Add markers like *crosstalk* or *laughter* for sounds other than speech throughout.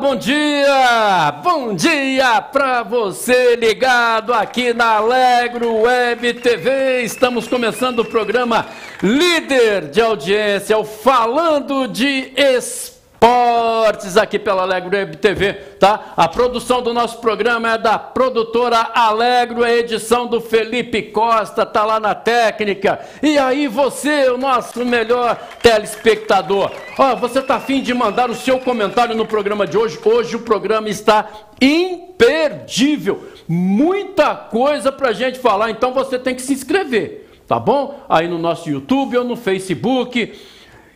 bom dia! Bom dia para você ligado aqui na Alegro Web TV. Estamos começando o programa líder de audiência, o Falando de Esporte esportes aqui pela Alegro Web TV, tá? A produção do nosso programa é da produtora Alegro, a edição do Felipe Costa, tá lá na técnica. E aí você, o nosso melhor telespectador, ó, você tá afim de mandar o seu comentário no programa de hoje? Hoje o programa está imperdível, muita coisa pra gente falar, então você tem que se inscrever, tá bom? Aí no nosso YouTube ou no Facebook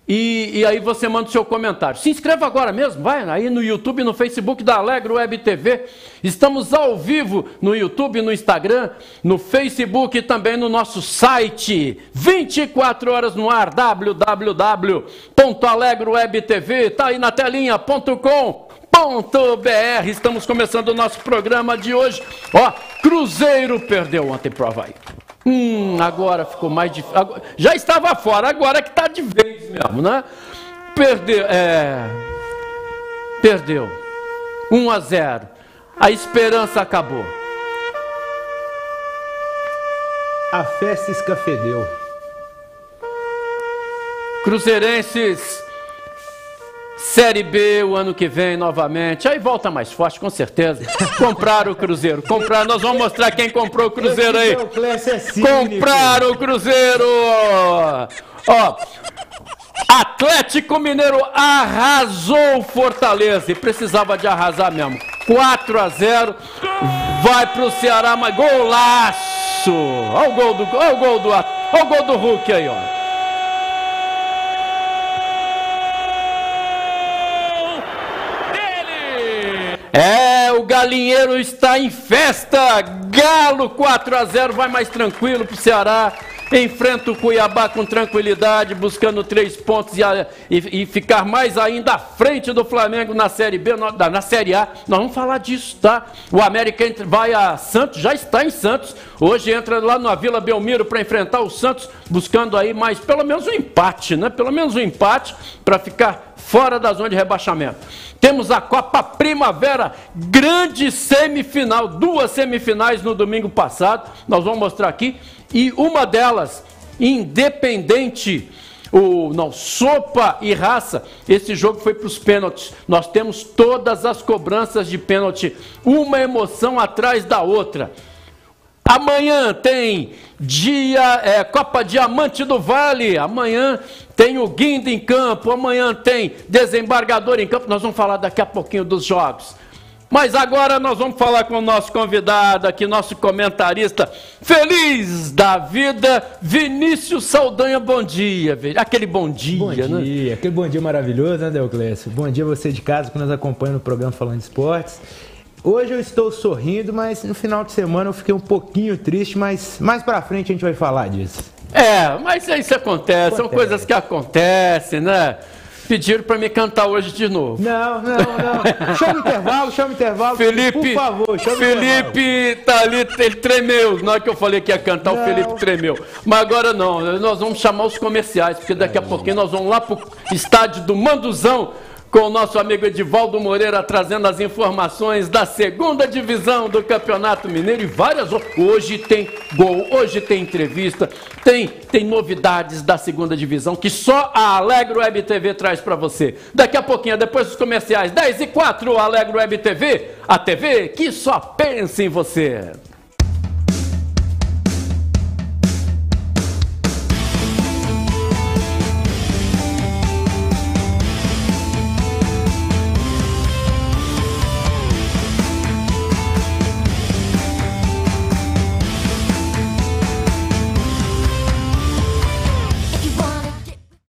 e, e, aí você manda o seu comentário. Se inscreva agora mesmo, vai aí no YouTube, no Facebook da Alegro Web TV. Estamos ao vivo no YouTube, no Instagram, no Facebook e também no nosso site. 24 horas no ar, www.alegrowebtv, tá aí na. .br. Estamos começando o nosso programa de hoje. Ó, Cruzeiro perdeu ontem pro Havaí. Hum, agora ficou mais difícil. Já estava fora, agora que está de vez mesmo, né? Perdeu, é... Perdeu. 1 a 0. A esperança acabou. A festa escafedeu. Cruzeirenses Série B o ano que vem novamente. Aí volta mais forte, com certeza. *laughs* Compraram o Cruzeiro. Compraram. Nós vamos mostrar quem comprou o Cruzeiro aí. Compraram o Cruzeiro. Ó. Atlético Mineiro arrasou Fortaleza e precisava de arrasar mesmo. 4 a 0. Vai pro Ceará, mas golaço. Olha o gol do, olha o gol do, olha o gol do Hulk aí, ó. É, o galinheiro está em festa. Galo 4 a 0 vai mais tranquilo para o Ceará. Enfrenta o Cuiabá com tranquilidade, buscando três pontos e, e, e, ficar mais ainda à frente do Flamengo na Série B, na, na Série A. Nós vamos falar disso, tá? O América vai a Santos, já está em Santos. Hoje entra lá na Vila Belmiro para enfrentar o Santos, buscando aí mais pelo menos um empate, né? Pelo menos um empate para ficar fora da zona de rebaixamento. Temos a Copa Primavera, grande semifinal, duas semifinais no domingo passado, nós vamos mostrar aqui, e uma delas, independente, o não, sopa e raça, esse jogo foi para os pênaltis. Nós temos todas as cobranças de pênalti, uma emoção atrás da outra. Amanhã tem dia é, Copa Diamante do Vale. Amanhã tem o Guindo em campo. Amanhã tem desembargador em campo. Nós vamos falar daqui a pouquinho dos jogos. Mas agora nós vamos falar com o nosso convidado aqui, nosso comentarista feliz da vida, Vinícius Saldanha. Bom dia, aquele bom dia, bom dia, né? aquele bom dia maravilhoso, né, Deoclésio? Bom dia você de casa que nos acompanha no programa Falando de Esportes. Hoje eu estou sorrindo, mas no final de semana eu fiquei um pouquinho triste, mas mais pra frente a gente vai falar disso. É, mas isso acontece, acontece. são coisas que acontecem, né? Pediram para me cantar hoje de novo. Não, não, não. chama o intervalo, chama o intervalo. Felipe, por favor, chama Felipe tá ali, ele tremeu. Na hora que eu falei que ia cantar, não. o Felipe tremeu. Mas agora não, nós vamos chamar os comerciais, porque daqui a pouquinho nós vamos lá pro estádio do Manduzão com o nosso amigo Edivaldo Moreira trazendo as informações da segunda divisão do Campeonato Mineiro e várias. Hoje tem gol, hoje tem entrevista, tem, tem novidades da segunda divisão que só a Alegro Web TV traz para você. Daqui a pouquinho, depois dos comerciais, 10 e 4, Alegro Web TV, a TV que só pensa em você.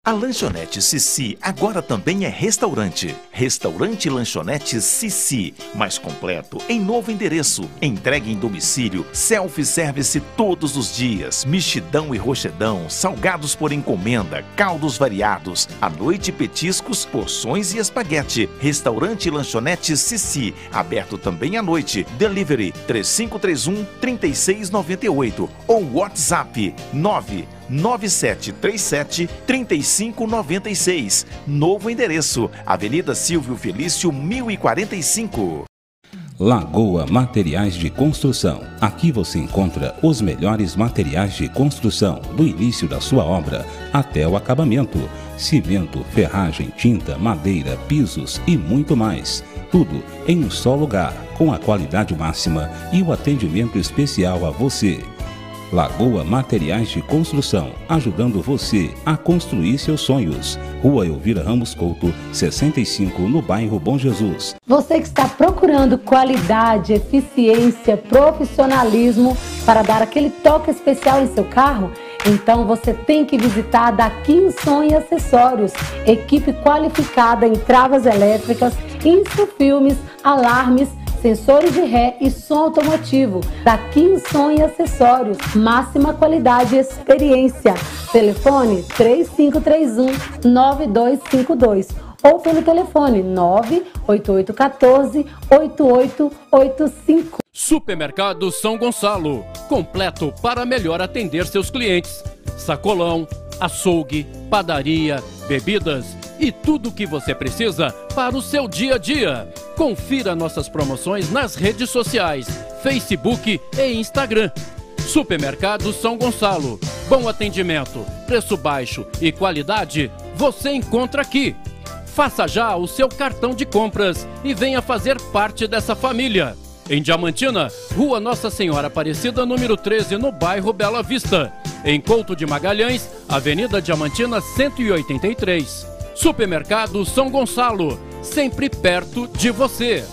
A lanchonete Sissi agora também é restaurante. Restaurante Lanchonete Sissi, mais completo, em novo endereço. Entregue em domicílio, self-service todos os dias, mexidão e rochedão, salgados por encomenda, caldos variados, à noite petiscos, porções e espaguete. Restaurante Lanchonete Sissi, aberto também à noite. Delivery 3531 3698 ou WhatsApp 9 9737 3596. Novo endereço: Avenida Silvio Felício 1045. Lagoa Materiais de Construção. Aqui você encontra os melhores materiais de construção, do início da sua obra até o acabamento: cimento, ferragem, tinta, madeira, pisos e muito mais. Tudo em um só lugar, com a qualidade máxima e o atendimento especial a você. Lagoa Materiais de Construção, ajudando você a construir seus sonhos. Rua Elvira Ramos Couto, 65, no bairro Bom Jesus. Você que está procurando qualidade, eficiência, profissionalismo para dar aquele toque especial em seu carro? Então você tem que visitar Daqui Som e Acessórios, equipe qualificada em travas elétricas, insufilmes, alarmes, sensores de ré e som automotivo. Daqui Som e Acessórios, máxima qualidade e experiência. Telefone 3531 9252 ou pelo telefone 98814 8885. Supermercado São Gonçalo, completo para melhor atender seus clientes. Sacolão, açougue, padaria, bebidas e tudo o que você precisa para o seu dia a dia. Confira nossas promoções nas redes sociais, Facebook e Instagram. Supermercado São Gonçalo. Bom atendimento, preço baixo e qualidade você encontra aqui. Faça já o seu cartão de compras e venha fazer parte dessa família. Em Diamantina, Rua Nossa Senhora Aparecida, número 13, no bairro Bela Vista. Em Couto de Magalhães, Avenida Diamantina 183. Supermercado São Gonçalo, sempre perto de você.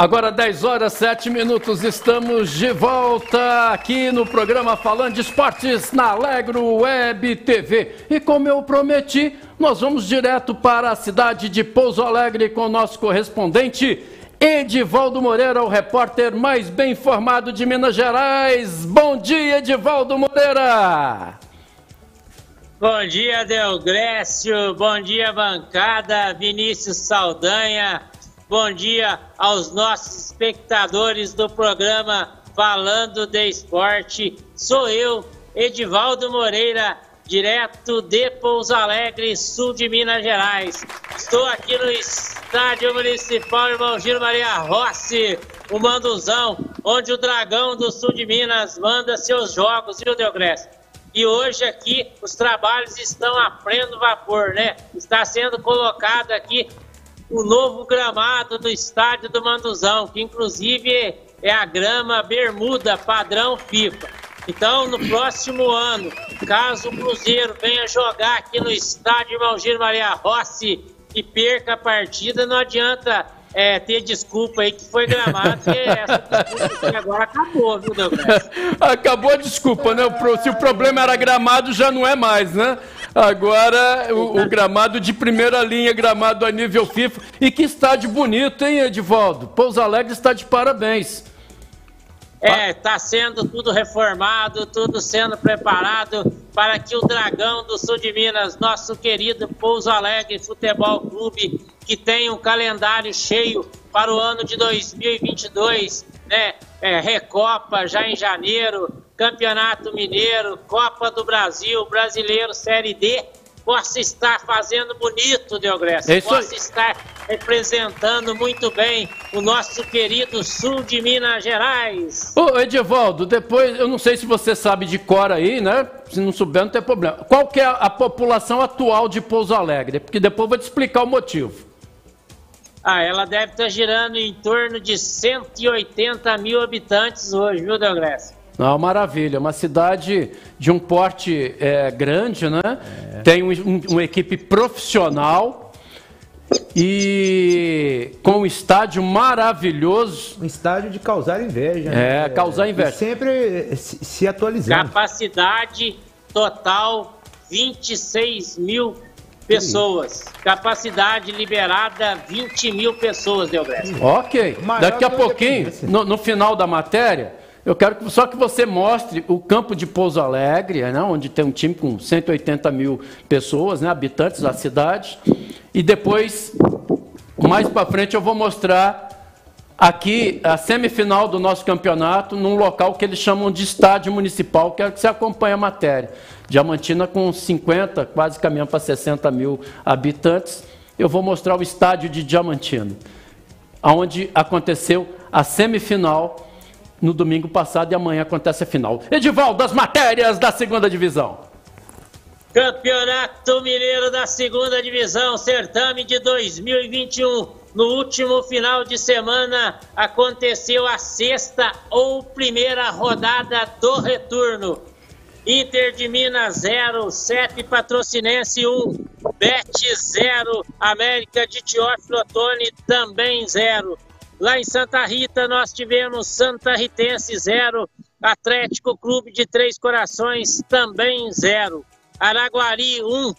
Agora 10 horas 7 minutos, estamos de volta aqui no programa Falando de Esportes na Alegro Web TV. E como eu prometi, nós vamos direto para a cidade de Pouso Alegre com o nosso correspondente Edivaldo Moreira, o repórter mais bem informado de Minas Gerais. Bom dia, Edivaldo Moreira! Bom dia, Del Grécio. Bom dia, bancada. Vinícius Saldanha. Bom dia aos nossos espectadores do programa Falando de Esporte. Sou eu, Edivaldo Moreira, direto de Pouso Alegre, sul de Minas Gerais. Estou aqui no Estádio Municipal Irmão Giro Maria Rossi, o Manduzão, onde o Dragão do sul de Minas manda seus jogos, viu, Deogresso? E hoje aqui os trabalhos estão a pleno vapor, né? Está sendo colocado aqui o novo gramado do estádio do Manduzão, que inclusive é a grama bermuda padrão FIFA. Então, no próximo ano, caso o Cruzeiro venha jogar aqui no estádio Malgir Maria Rossi e perca a partida, não adianta é, ter desculpa aí que foi gramado, que essa *laughs* desculpa agora acabou, viu, Douglas? Acabou a desculpa, né? Se o problema era gramado, já não é mais, né? Agora, o, o, gramado de primeira linha, gramado a nível FIFA. E que estádio bonito, hein, Edivaldo? Pouso Alegre está de parabéns. É, está sendo tudo reformado, tudo sendo preparado para que o Dragão do Sul de Minas, nosso querido Pouso Alegre Futebol Clube, que tem um calendário cheio para o ano de 2022, né? É, Recopa já em janeiro, Campeonato Mineiro, Copa do Brasil, Brasileiro Série D, possa estar fazendo bonito, Deogresso. É possa estar representando muito bem o nosso querido sul de Minas Gerais. Ô, Edivaldo, depois, eu não sei se você sabe de cor aí, né? Se não souber, não tem problema. Qual que é a população atual de Pouso Alegre? Porque depois eu vou te explicar o motivo. Ah, ela deve estar girando em torno de 180 mil habitantes hoje, viu, Deogresso? Não, maravilha. Uma cidade de um porte é, grande, né? É. Tem um, um, uma equipe profissional e com um estádio maravilhoso. Um estádio de causar inveja. É, né? causar inveja. E sempre se, se atualizando. Capacidade total 26 mil pessoas. Capacidade liberada 20 mil pessoas, Delgresso. Ok. Maior Daqui a pouquinho, no, no final da matéria, eu quero que, só que você mostre o campo de Pouso Alegre, né, onde tem um time com 180 mil pessoas, né, habitantes da cidade. E depois, mais para frente, eu vou mostrar aqui a semifinal do nosso campeonato num local que eles chamam de estádio municipal. Quero que você acompanhe a matéria. Diamantina com 50, quase caminhando para 60 mil habitantes. Eu vou mostrar o estádio de Diamantina, onde aconteceu a semifinal no domingo passado e amanhã acontece a final. Edivaldo, das matérias da segunda divisão. Campeonato Mineiro da Segunda Divisão, certame de 2021. No último final de semana aconteceu a sexta ou primeira rodada do retorno. Inter de Minas 0, CEP Patrocinense 1, Bet 0, América de Teófilo Otoni também 0. Lá em Santa Rita nós tivemos Santa Ritense 0, Atlético Clube de Três Corações também 0. Araguari 1,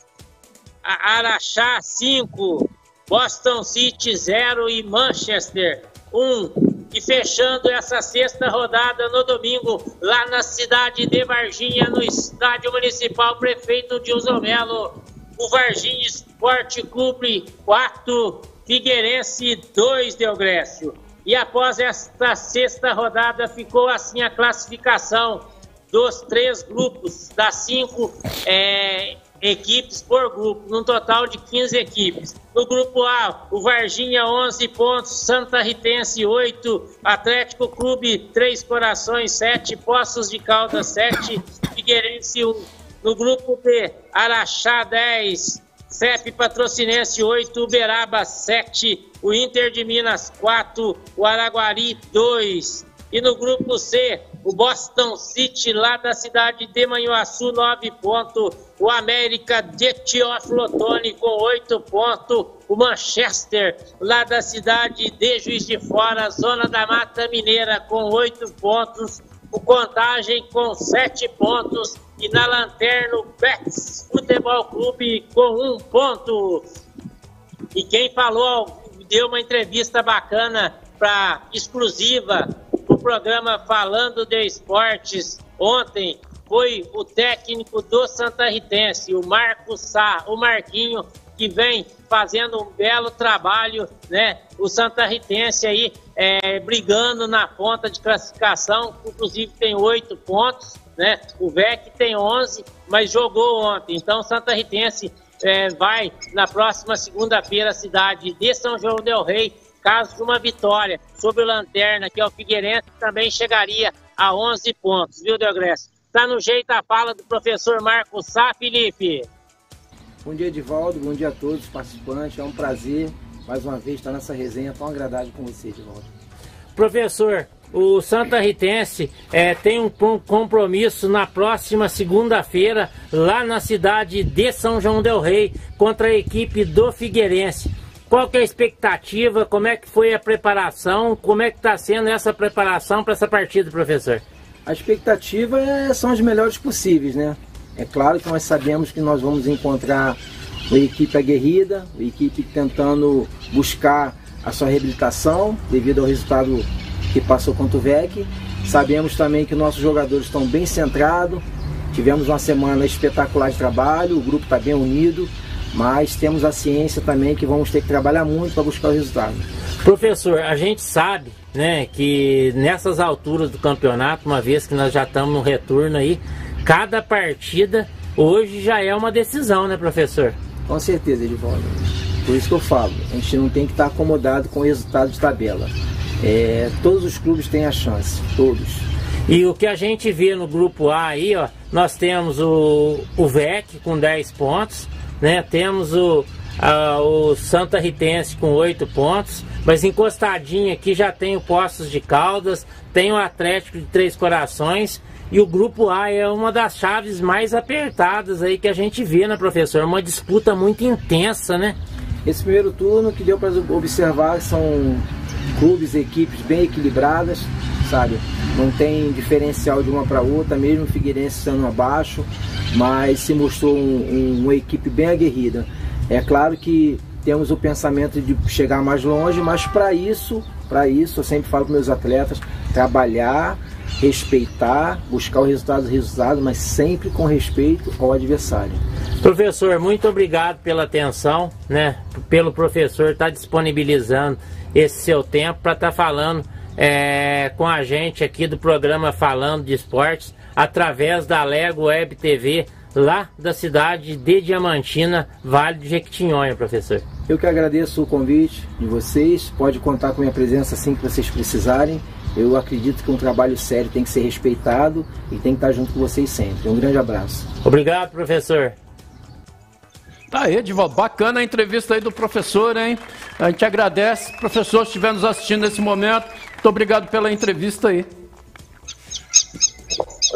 A- Araxá 5, Boston City 0 e Manchester 1. E fechando essa sexta rodada no domingo, lá na cidade de Varginha, no Estádio Municipal Prefeito Dilson Melo, o Varginha Esporte Clube 4, Figueirense 2, Delgrécio. E após esta sexta rodada, ficou assim a classificação dos três grupos, das cinco é, equipes por grupo, num total de 15 equipes. No grupo A, o Varginha 11 pontos, Santa Ritense 8, Atlético Clube 3 Corações 7, Poços de Caldas 7, Figueirense 1. No grupo B, Araxá 10, CEP Patrocinense 8, Uberaba 7, o Inter de Minas 4, o Araguari 2. E no grupo C, o Boston City, lá da cidade de Manhuaçu, 9 pontos. O América de Teófilo com 8 pontos. O Manchester, lá da cidade de Juiz de Fora, zona da Mata Mineira, com 8 pontos. O Contagem com 7 pontos. E na lanterna, o Betis Futebol Clube com 1 ponto. E quem falou, deu uma entrevista bacana para exclusiva o programa Falando de Esportes ontem foi o técnico do Santa Ritense, o Marco Sá, o Marquinho, que vem fazendo um belo trabalho, né? O Santa Ritense aí é, brigando na ponta de classificação, inclusive tem oito pontos, né? O VEC tem 11, mas jogou ontem. Então, Santa Ritense é, vai na próxima segunda-feira à cidade de São João del Rei caso de uma vitória sobre o Lanterna, que é o Figueirense, também chegaria a 11 pontos, viu, Deogresso? Tá no jeito a fala do professor Marcos Sá, Felipe. Bom dia, Edivaldo. Bom dia a todos os participantes. É um prazer, mais uma vez, estar nessa resenha tão agradável com você, Edivaldo. Professor, o Santa Ritense é, tem um com- compromisso na próxima segunda-feira, lá na cidade de São João del Rei, contra a equipe do Figueirense. Qual que é a expectativa? Como é que foi a preparação? Como é que está sendo essa preparação para essa partida, professor? A expectativa é- são as melhores possíveis, né? É claro que nós sabemos que nós vamos encontrar uma equipe aguerrida, uma equipe tentando buscar a sua reabilitação devido ao resultado que passou contra o VEC. Sabemos também que nossos jogadores estão bem centrados. Tivemos uma semana espetacular de trabalho, o grupo está bem unido, mas temos a ciência também que vamos ter que trabalhar muito para buscar o resultado. Professor, a gente sabe, né, que nessas alturas do campeonato, uma vez que nós já estamos no retorno aí, cada partida hoje já é uma decisão, né, professor? Com certeza, Edivaldo. Por isso que eu falo, a gente não tem que estar acomodado com o resultado de tabela. É, todos os clubes têm a chance, todos. E o que a gente vê no grupo A aí, ó, nós temos o, o VEC com 10 pontos, né? Temos o, a- o Santa Ritense com 8 pontos, mas encostadinho aqui já tem o Poços de Caldas, tem o Atlético de Três Corações e o grupo A é uma das chaves mais apertadas aí que a gente vê, né, professor? Uma disputa muito intensa, né? Esse primeiro turno que deu para observar são clubes e equipes bem equilibradas, sabe? Não tem diferencial de uma para outra, mesmo o Figueirense estando abaixo, mas se mostrou um, um, uma equipe bem aguerrida. É claro que temos o pensamento de chegar mais longe, mas para isso, para isso, eu sempre falo para meus atletas, trabalhar, respeitar, buscar o resultado, resultado, mas sempre com respeito ao adversário. Professor, muito obrigado pela atenção, né? Pelo professor estar tá disponibilizando esse seu tempo para estar tá falando é, com a gente aqui do programa Falando de Esportes através da Lego Web TV lá da cidade de Diamantina, Vale de Jequitinhonha, professor. Eu que agradeço o convite de vocês, pode contar com minha presença assim que vocês precisarem. Eu acredito que um trabalho sério tem que ser respeitado e tem que estar junto com vocês sempre. Um grande abraço. Obrigado, professor. Tá aí, Edivaldo. Bacana a entrevista aí do professor, hein? A gente agradece. Professor, se estiver nos assistindo nesse momento, muito obrigado pela entrevista aí.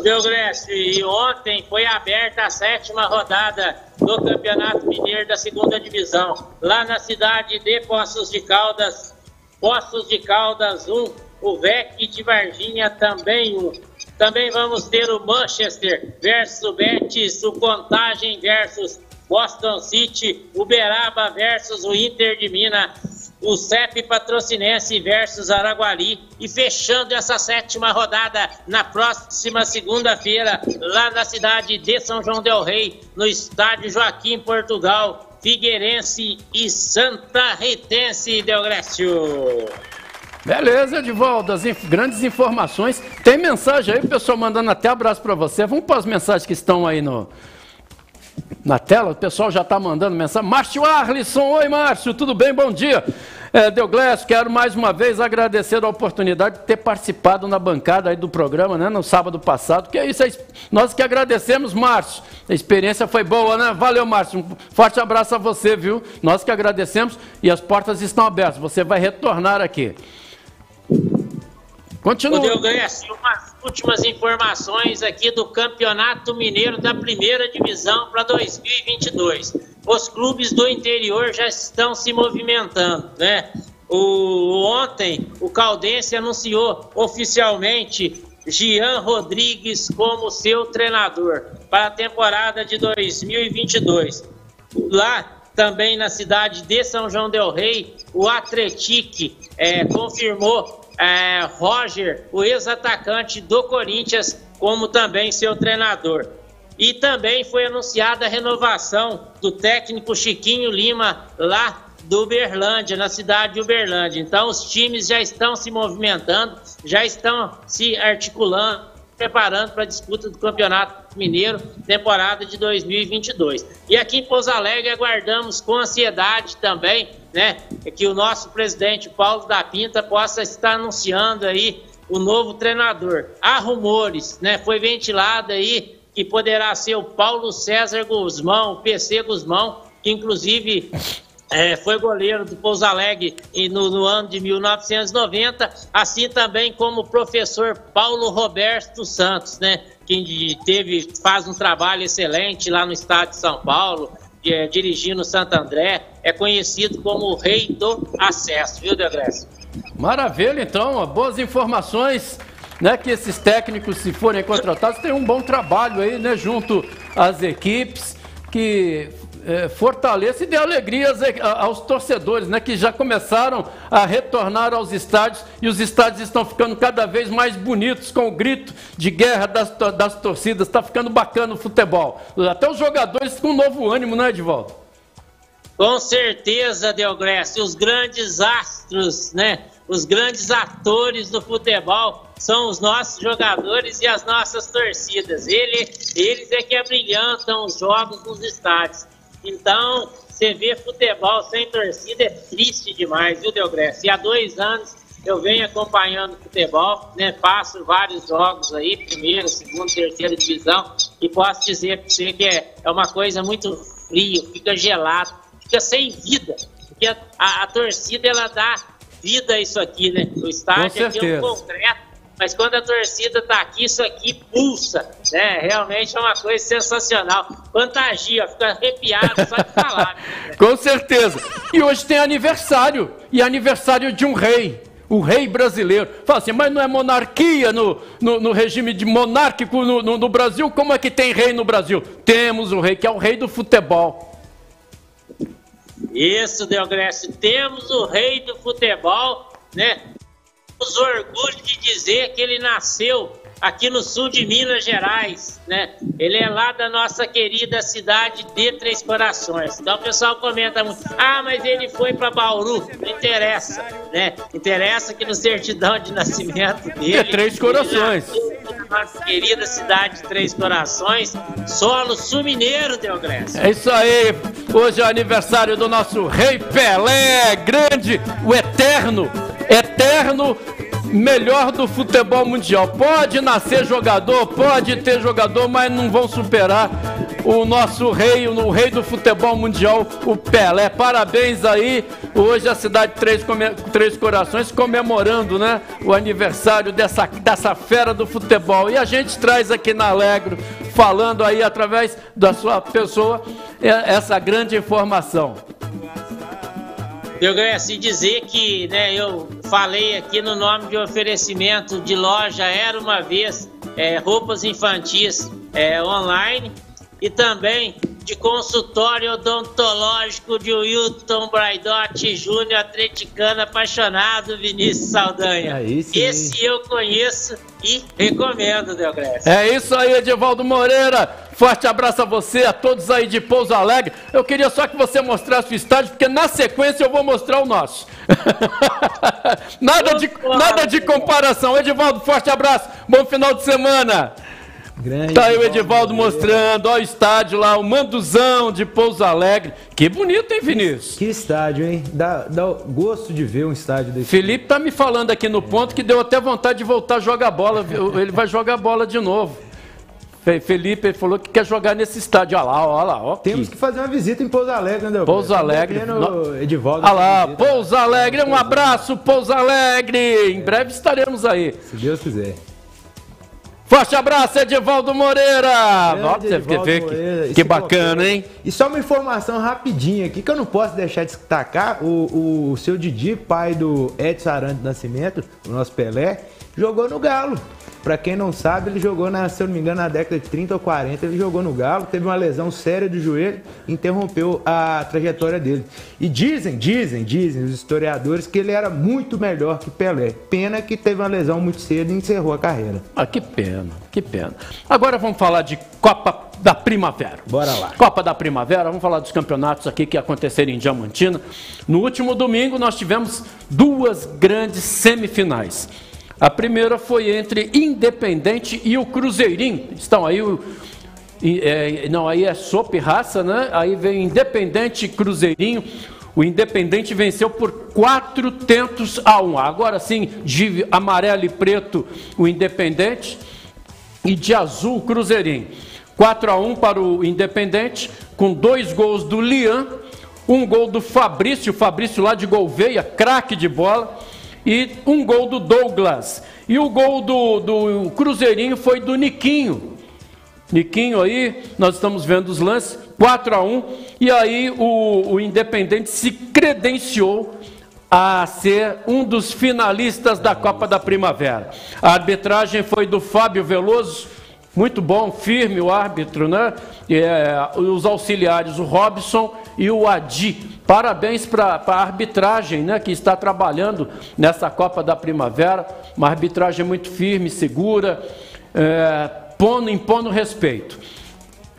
Deogrécio, e ontem foi aberta a sétima rodada do Campeonato Mineiro da Segunda Divisão, lá na cidade de Poços de Caldas. Poços de Caldas 1, o VEC de Varginha também 1. Também vamos ter o Manchester versus Betis, o Contagem versus Boston City, Uberaba versus o Inter de Minas, o CEP Patrocinense versus Araguari e fechando essa sétima rodada na próxima segunda-feira, lá na cidade de São João del Rei, no estádio Joaquim Portugal, Figueirense e Santa Ritense, Delgrécio. Beleza, Edivaldo, as inf grandes informações. Tem mensagem aí, o pessoal mandando até abraço para você. Vamos para as mensagens que estão aí no, na tela, o pessoal já está mandando mensagem. Márcio Arlisson, oi Márcio, tudo bem? Bom dia. É, Deugles, quero mais uma vez agradecer a oportunidade de ter participado na bancada aí do programa, né, no sábado passado, que é isso, nós que agradecemos, Márcio. A experiência foi boa, né? Valeu, Márcio. Um forte abraço a você, viu? Nós que agradecemos e as portas estão abertas. Você vai retornar aqui. Continua. O ganho assim, umas últimas informações aqui do Campeonato Mineiro da Primeira Divisão para 2022. Os clubes do interior já estão se movimentando, né? O, ontem o Caldense anunciou oficialmente Gian Rodrigues como seu treinador para a temporada de 2022. Lá também na cidade de São João del Rei, o Atletique é, confirmou é, Roger, o ex-atacante do Corinthians, como também seu treinador. E também foi anunciada a renovação do técnico Chiquinho Lima lá do Uberlândia, na cidade de Uberlândia. Então os times já estão se movimentando, já estão se articulando preparando para a disputa do Campeonato Mineiro, temporada de 2022. E aqui em Pouso Alegre aguardamos com ansiedade também, né, que o nosso presidente Paulo da Pinta possa estar anunciando aí o novo treinador. Há rumores, né, foi ventilado aí que poderá ser o Paulo César Guzmão, o PC Guzmão, que inclusive é, foi goleiro do Pouso Alegre no, no, ano de 1990, assim também como o professor Paulo Roberto Santos, né, que teve, faz um trabalho excelente lá no estado de São Paulo, é, dirigindo Santo André, é conhecido como o rei do acesso, viu, Degresso? Maravilha, então, boas informações, né, que esses técnicos, se forem contratados, têm um bom trabalho aí, né, junto às equipes, que é, fortaleça e dê alegrias aos torcedores, né, que já começaram a retornar aos estádios e os estádios estão ficando cada vez mais bonitos com o grito de guerra das, das torcidas. Está ficando bacana o futebol. Até os jogadores com um novo ânimo, né, Edvaldo? Com certeza, Delgrécio. Os grandes astros, né? Os grandes atores do futebol são os nossos jogadores e as nossas torcidas. Ele, eles é que abrilhantam os jogos nos estádios. Então, você vê futebol sem torcida é triste demais, viu, Delgresso? E há dois anos eu venho acompanhando futebol, né? Passo vários jogos aí, primeira, segunda, terceira divisão, e posso dizer para você que é, é uma coisa muito fria, fica gelado, fica sem vida. Porque a, a, a torcida ela dá vida a isso aqui, né? O estádio aqui é um concreto mas quando a torcida está aqui, isso aqui pulsa, né? Realmente é uma coisa sensacional. Fantasia, fica arrepiado só de falar. Né? *laughs* Com certeza. E hoje tem aniversário, e aniversário de um rei. O rei brasileiro. Fala assim, mas não é monarquia no, no, no regime de monárquico no, no, no Brasil? Como é que tem rei no Brasil? Temos o rei, que é o rei do futebol. Isso, Deogrécio. Temos o rei do futebol, né? Temos orgulho de dizer que ele nasceu aqui no sul de Minas Gerais, né? Ele é lá da nossa querida cidade de Três Corações. Então o pessoal comenta muito: ah, mas ele foi para Bauru. Não interessa, né? Interessa que no certidão de nascimento dele. É Três Corações. Nossa querida cidade de Três Corações, solo sul-mineiro, Deogrécio. É isso aí. Hoje é aniversário do nosso Rei Pelé, grande, o eterno, eterno melhor do futebol mundial. Pode nascer jogador, pode ter jogador, mas não vão superar o nosso rei, o rei do futebol mundial, o Pelé. Parabéns aí. Hoje a cidade de Três, Três Corações comemorando, né, o aniversário dessa, dessa fera do futebol. E a gente traz aqui na Alegro, falando aí através da sua pessoa, é, essa grande informação. Eu ganhei assim dizer que né, eu falei aqui no nome de oferecimento de loja Era Uma Vez, é, roupas infantis é, online e também de consultório odontológico de Wilton Braidotti Júnior, atleticano apaixonado, Vinícius Saldanha. Esse eu conheço e recomendo, Deogrécio. É isso aí, Edivaldo Moreira. Forte abraço a você, a todos aí de Pouso Alegre. Eu queria só que você mostrasse o estádio, porque na sequência eu vou mostrar o nosso. *laughs* nada, de, nada de comparação. Edivaldo, forte abraço. Bom final de semana. Grande tá aí o Edivaldo mostrando, ó, o estádio lá, o Manduzão de Pouso Alegre. Que bonito, hein, Vinícius? Que estádio, hein? Dá, dá gosto de ver um estádio desse. Felipe tá me falando aqui no ponto que deu até vontade de voltar a jogar bola. Ele vai jogar bola de novo. Felipe falou que quer jogar nesse estádio. Olha lá, olha lá. Ó, Temos que fazer uma visita em Pouso Alegre, né, Pouso Alegre. No... Edivaldo. Olha lá, Pouso Alegre. Um abraço, Pouso Alegre. Em breve estaremos aí. Se Deus quiser. Forte abraço, Edivaldo Moreira! Nossa, Edivaldo que, Moreira. que bacana, hein? E só uma informação rapidinha aqui que eu não posso deixar de destacar: o, o seu Didi, pai do Edson Arantes Nascimento, o nosso Pelé, jogou no Galo. Para quem não sabe, ele jogou, na, se eu não me engano, na década de 30 ou 40, ele jogou no Galo, teve uma lesão séria do joelho, interrompeu a trajetória dele. E dizem, dizem, dizem os historiadores que ele era muito melhor que Pelé. Pena que teve uma lesão muito cedo e encerrou a carreira. Ah, que pena, que pena. Agora vamos falar de Copa da Primavera. Bora lá. Copa da Primavera, vamos falar dos campeonatos aqui que aconteceram em Diamantina. No último domingo nós tivemos duas grandes semifinais. A primeira foi entre Independente e o Cruzeirinho. Estão aí o. É, não, aí é Sopa e Raça, né? Aí vem Independente e Cruzeirinho. O Independente venceu por quatro tentos a um. Agora sim, de amarelo e preto, o Independente. E de azul, o Cruzeirinho. 4 a 1 para o Independente, com dois gols do Lian, um gol do Fabrício, Fabrício lá de Gouveia, craque de bola e um gol do Douglas. E o gol do, do Cruzeirinho foi do Niquinho. Niquinho aí, nós estamos vendo os lances, 4 a 1 e aí o, o Independente se credenciou a ser um dos finalistas da Copa da Primavera. A arbitragem foi do Fábio Veloso, muito bom, firme o árbitro, né? É, os auxiliares, o Robson e o Adi. Parabéns para a arbitragem, né? Que está trabalhando nessa Copa da Primavera. Uma arbitragem muito firme, segura, é, pondo, impondo respeito.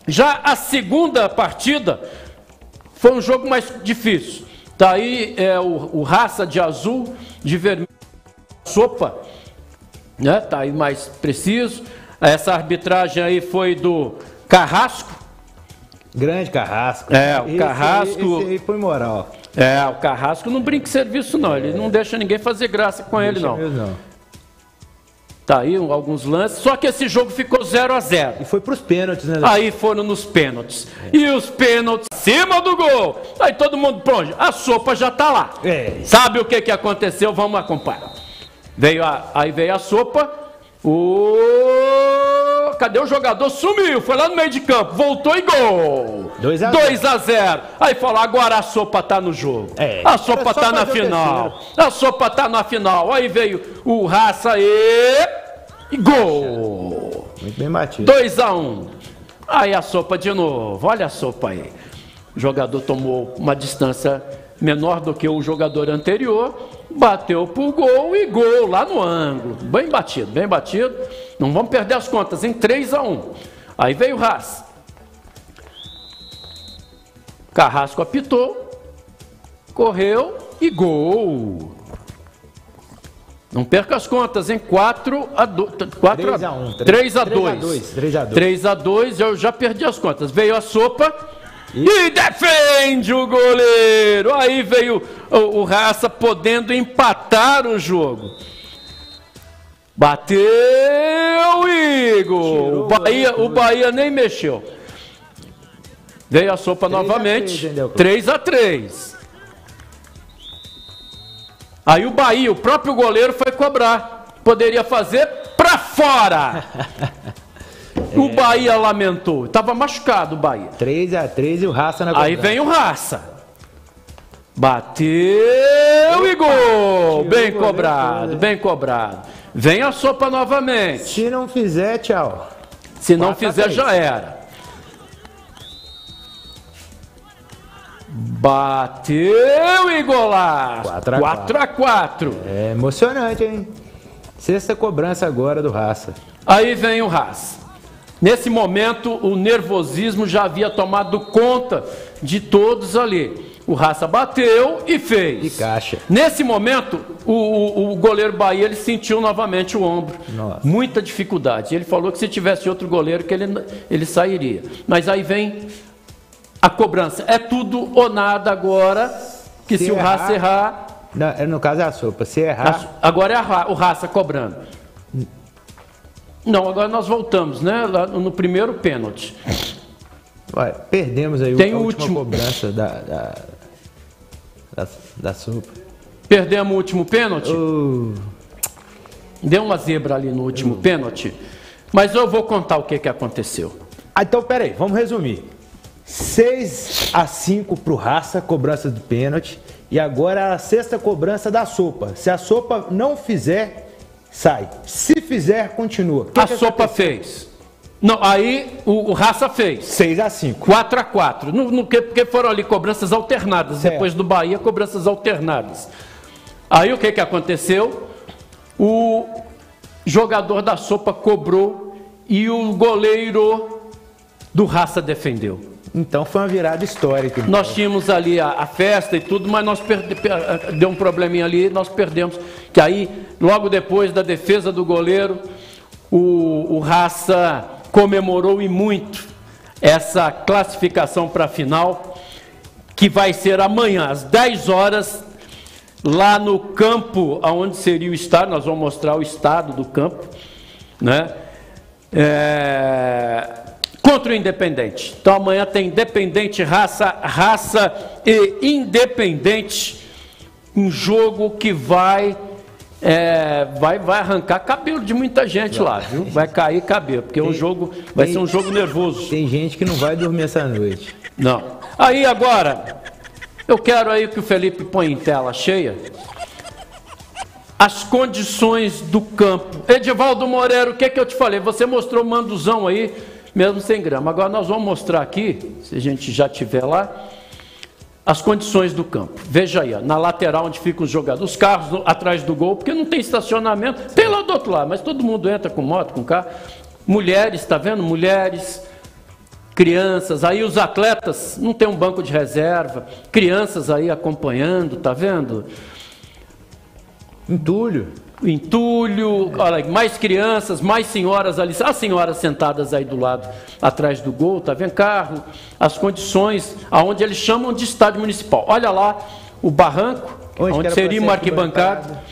Já a segunda partida foi um jogo mais difícil. Tá aí é, o, o raça de azul, de vermelho, sopa, né? Tá aí mais preciso. Essa arbitragem aí foi do Carrasco. Grande Carrasco. É, o esse Carrasco. Aí, esse aí foi moral. É, o Carrasco não brinca serviço, não. Ele é. não deixa ninguém fazer graça com não ele, não. Mesmo, não. Tá aí alguns lances, só que esse jogo ficou 0 a 0 E foi para os pênaltis, né? Aí foram nos pênaltis. É. E os pênaltis acima do gol. Aí todo mundo, pronto, a sopa já tá lá. É. Sabe o que, que aconteceu? Vamos acompanhar. Veio a, aí veio a sopa, O... Cadê o jogador? Sumiu, foi lá no meio de campo, voltou e gol. 2 a 2 a 0. Aí falou, agora a sopa tá no jogo. É, a sopa tá na final. A sopa tá na final. Aí veio o Raça e... e gol. Muito bem batido. 2 a 1. Um. Aí a sopa de novo. Olha a sopa aí. O jogador tomou uma distância menor do que o jogador anterior, bateu pro gol e gol lá no ângulo. Bem batido, bem batido. Não vamos perder as contas, em 3 a 1. Aí veio o Haas. Carrasco apitou, correu e gol. Não perca as contas, em 4 a 2. 4 3 a 1. 3 a 3 a 2. 2. 3 a 2. 3 a 2, eu já perdi as contas. Veio a sopa e defende o goleiro. Aí veio o, o Raça podendo empatar o jogo. Bateu Igor. O Bahia, o Bahia nem mexeu. Veio a sopa 3 a novamente. 3, hein, Delco? 3 a 3. Aí o Bahia, o próprio goleiro foi cobrar. Poderia fazer pra fora. *laughs* O Bahia lamentou. Tava machucado o Bahia. 3 a 3 e o Raça na Aí vem o Raça. Bateu e gol! Bem cobrado, todo. bem cobrado. Vem a sopa novamente. Se não fizer, tchau. Se não fizer, já era. Bateu e golaço. Quatro a 4 a 4. É emocionante, hein? Sexta cobrança agora do Raça. Aí vem o Haas. Nesse momento, o nervosismo já havia tomado conta de todos ali. O Raça bateu e fez. De caixa. Nesse momento, o, o- o goleiro Bahia ele sentiu novamente o ombro. Nossa. Muita dificuldade. Ele falou que se tivesse outro goleiro que ele, ele sairia. Mas aí vem a cobrança. É tudo ou nada agora. Que se, Se o Raça errar- errar, Não, no caso é a sopa. Se errar, Agora é a o Raça cobrando. Não, agora nós voltamos, né? Lá no primeiro pênalti. olha, perdemos aí Tem a o última último. cobrança da, da, da, da sopa. Perdemos o último pênalti. Deu uma zebra ali no último pênalti. Mas eu vou contar o que, que aconteceu. ah, então, peraí, vamos resumir. 6 a 5 pro Raça, cobrança do pênalti. E agora a sexta cobrança da sopa. Se a sopa não fizer, sai. Se fizer, continua. Que a que sopa fez. Não, aí o, o Raça fez. 6 a 5 4 a 4 no, no que, Porque foram ali cobranças alternadas. Certo. Depois do Bahia, cobranças alternadas. Aí o que, que aconteceu? O jogador da sopa cobrou e o goleiro do Raça defendeu. Então foi uma virada histórica. então. Nós tínhamos ali a, a festa e tudo, mas nós perde, per- deu um probleminha ali, nós perdemos. Que aí, logo depois da defesa do goleiro, o, o Raça comemorou e muito essa classificação para a final, que vai ser amanhã, às 10 horas, lá no campo, onde seria o estádio, nós vamos mostrar o estado do campo, né? É, contra o Independente. Então amanhã tem Independente, raça, raça e Independente. Um jogo que vai, é, vai, vai arrancar cabelo de muita gente lá, viu? Vai cair cabelo, porque Tem- jogo vai tem- ser um jogo nervoso. Tem gente que não vai dormir essa noite. Não. Aí agora, eu quero aí que o Felipe põe em tela cheia as condições do campo. Edivaldo Moreira, o que, que eu te falei? Você mostrou o manduzão aí, mesmo sem grama. Agora nós vamos mostrar aqui, se a gente já tiver lá, as condições do campo. Veja aí, ó, na lateral onde ficam os jogadores, os carros no- atrás do gol, porque não tem estacionamento. Tem lá do outro lado, mas todo mundo entra com moto, com carro. Mulheres, tá vendo? Mulheres, crianças, aí os atletas, não tem um banco de reserva, crianças aí acompanhando, tá vendo? Entulho. Entulho, olha, mais crianças, mais senhoras ali, as senhoras sentadas aí do lado, atrás do gol, tá vendo? Carro, as condições, aonde eles chamam de estádio municipal. Olha lá o barranco, Onde onde, seria uma arquibancada.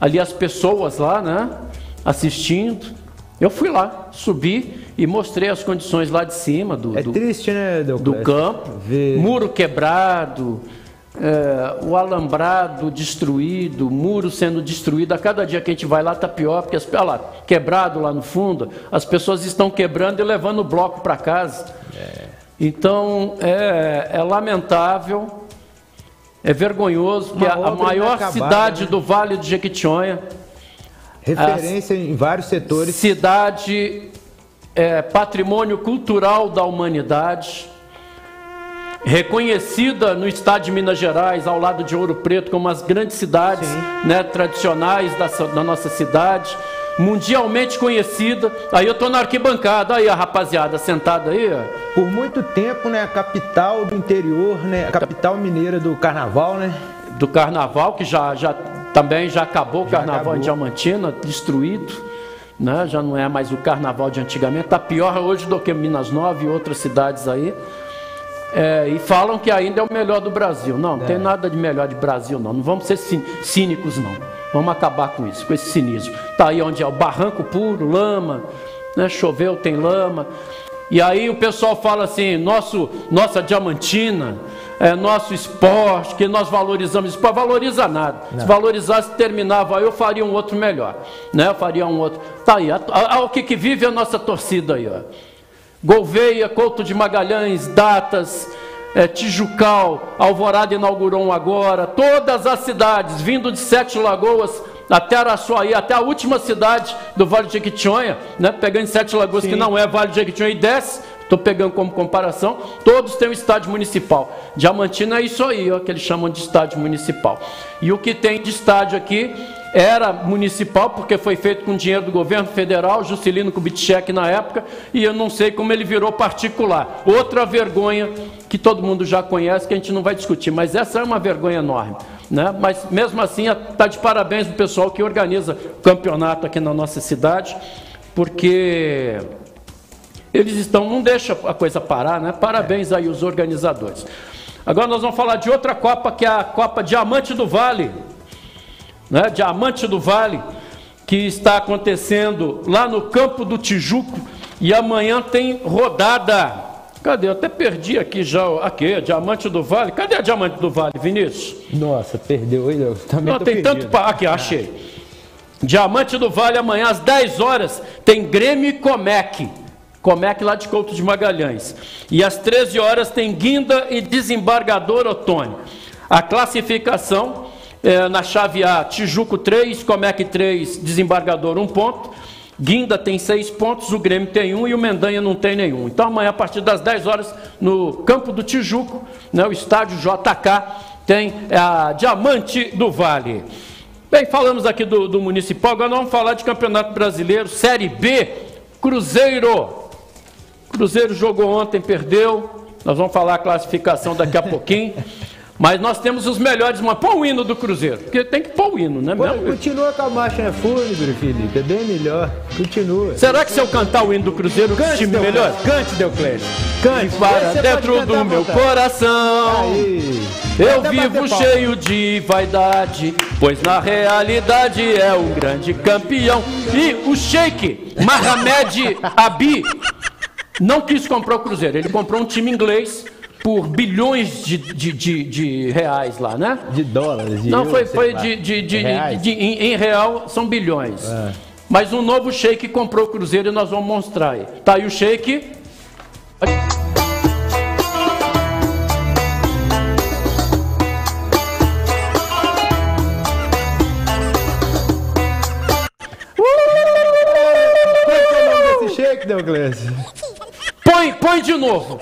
Ali as pessoas lá, né? Assistindo. Eu fui lá, subi e mostrei as condições lá de cima do, É do, triste, né, do campo, Ver- muro quebrado, é, o alambrado destruído, o muro sendo destruído. A cada dia que a gente vai lá está pior, porque as, olha lá, quebrado lá no fundo, as pessoas estão quebrando e levando o bloco para casa. É. Então é, é, lamentável, é vergonhoso que a, a maior cidade né? do Vale do Jequitinhonha, referência em vários setores, cidade é, patrimônio cultural da humanidade reconhecida no estado de Minas Gerais, ao lado de Ouro Preto, como as grandes cidades né, tradicionais da, da, nossa cidade, mundialmente conhecida. Aí eu estou na arquibancada, aí a rapaziada sentada aí. Ó. Por muito tempo, né, a capital do interior, né, a capital mineira do carnaval, né? Do carnaval, que já, já também já acabou o carnaval acabou. em Diamantina, destruído. Né? Já não é mais o carnaval de antigamente, está pior hoje do que Minas Nova e outras cidades aí. É, e falam que ainda é o melhor do Brasil. Não, não é. tem nada de melhor de Brasil, não. Não vamos ser cínicos, não. Vamos acabar com isso, com esse cinismo. Está aí onde é o barranco puro, lama, né? choveu, tem lama. E aí o pessoal fala assim, nosso, nossa diamantina, é, nosso esporte, que nós valorizamos esporte, valoriza nada. Não. Se valorizasse, terminava, eu faria um outro melhor. Né? Eu faria um outro. Tá aí, o que, que vive a nossa torcida aí, ó. Gouveia, Couto de Magalhães, Datas, é, Tijucal, Alvorada inaugurou um agora, todas as cidades, vindo de Sete Lagoas até Araçuaí, até a última cidade do Vale de Jequitinhonha, né, pegando Sete Lagoas, Sim. que não é Vale de Jequitinhonha, e desce, estou pegando como comparação, todos têm um estádio municipal. Diamantina é isso aí, ó, que eles chamam de estádio municipal. E o que tem de estádio aqui era municipal, porque foi feito com dinheiro do governo federal, Juscelino Kubitschek na época, e eu não sei como ele virou particular. Outra vergonha que todo mundo já conhece, que a gente não vai discutir, mas essa é uma vergonha enorme. Né? Mas mesmo assim, está de parabéns o pessoal que organiza o campeonato aqui na nossa cidade, porque eles estão, não deixa a coisa parar, né? Parabéns aí os organizadores. Agora nós vamos falar de outra Copa, que é a Copa Diamante do Vale né, Diamante do Vale, que está acontecendo lá no Campo do Tijuco, e amanhã tem rodada. Cadê? Eu até perdi aqui já. Aqui, Diamante do Vale. Cadê a Diamante do Vale, Vinícius? Nossa, perdeu. Eu também Não, tem perdido. tanto. Aqui, achei. Diamante do Vale, amanhã às 10 horas, tem Grêmio e Comec. Comec lá de Couto de Magalhães. E às 13 horas tem Guinda e Desembargador Otônio. A classificação é, na chave A, Tijuco 3, Comec 3, Desembargador 1 ponto. Guinda tem 6 pontos, o Grêmio tem 1 um, e o Mendanha não tem nenhum. Então amanhã, a partir das 10 horas, no campo do Tijuco, né, o estádio JK, tem a Diamante do Vale. Bem, falamos aqui do, do Municipal, agora vamos falar de Campeonato Brasileiro, Série B, Cruzeiro. Cruzeiro jogou ontem, perdeu. Nós vamos falar a classificação daqui a pouquinho. *laughs* Mas nós temos os melhores, mas põe o hino do Cruzeiro, porque tem que pôr o hino, né? Pô, mesmo? Continua com a marcha fúnebre, Felipe, é bem melhor. Continua. Será que se eu cantar o hino do Cruzeiro, cante, time melhor? Cante, Deuclésio. Cante. E para dentro do meu coração, Aí. eu vivo cheio de vaidade, pois na realidade é um grande campeão. E o Sheik Mohamed Abi não quis comprar o Cruzeiro, ele comprou um time inglês por bilhões de, de, de, de, reais lá, né? De dólares, de Não, foi, foi de, de, de, de, em, em, real são bilhões. É. Mas um novo shake comprou o Cruzeiro e nós vamos mostrar aí. Tá aí o shake. Shake, Douglas. Põe, põe de novo.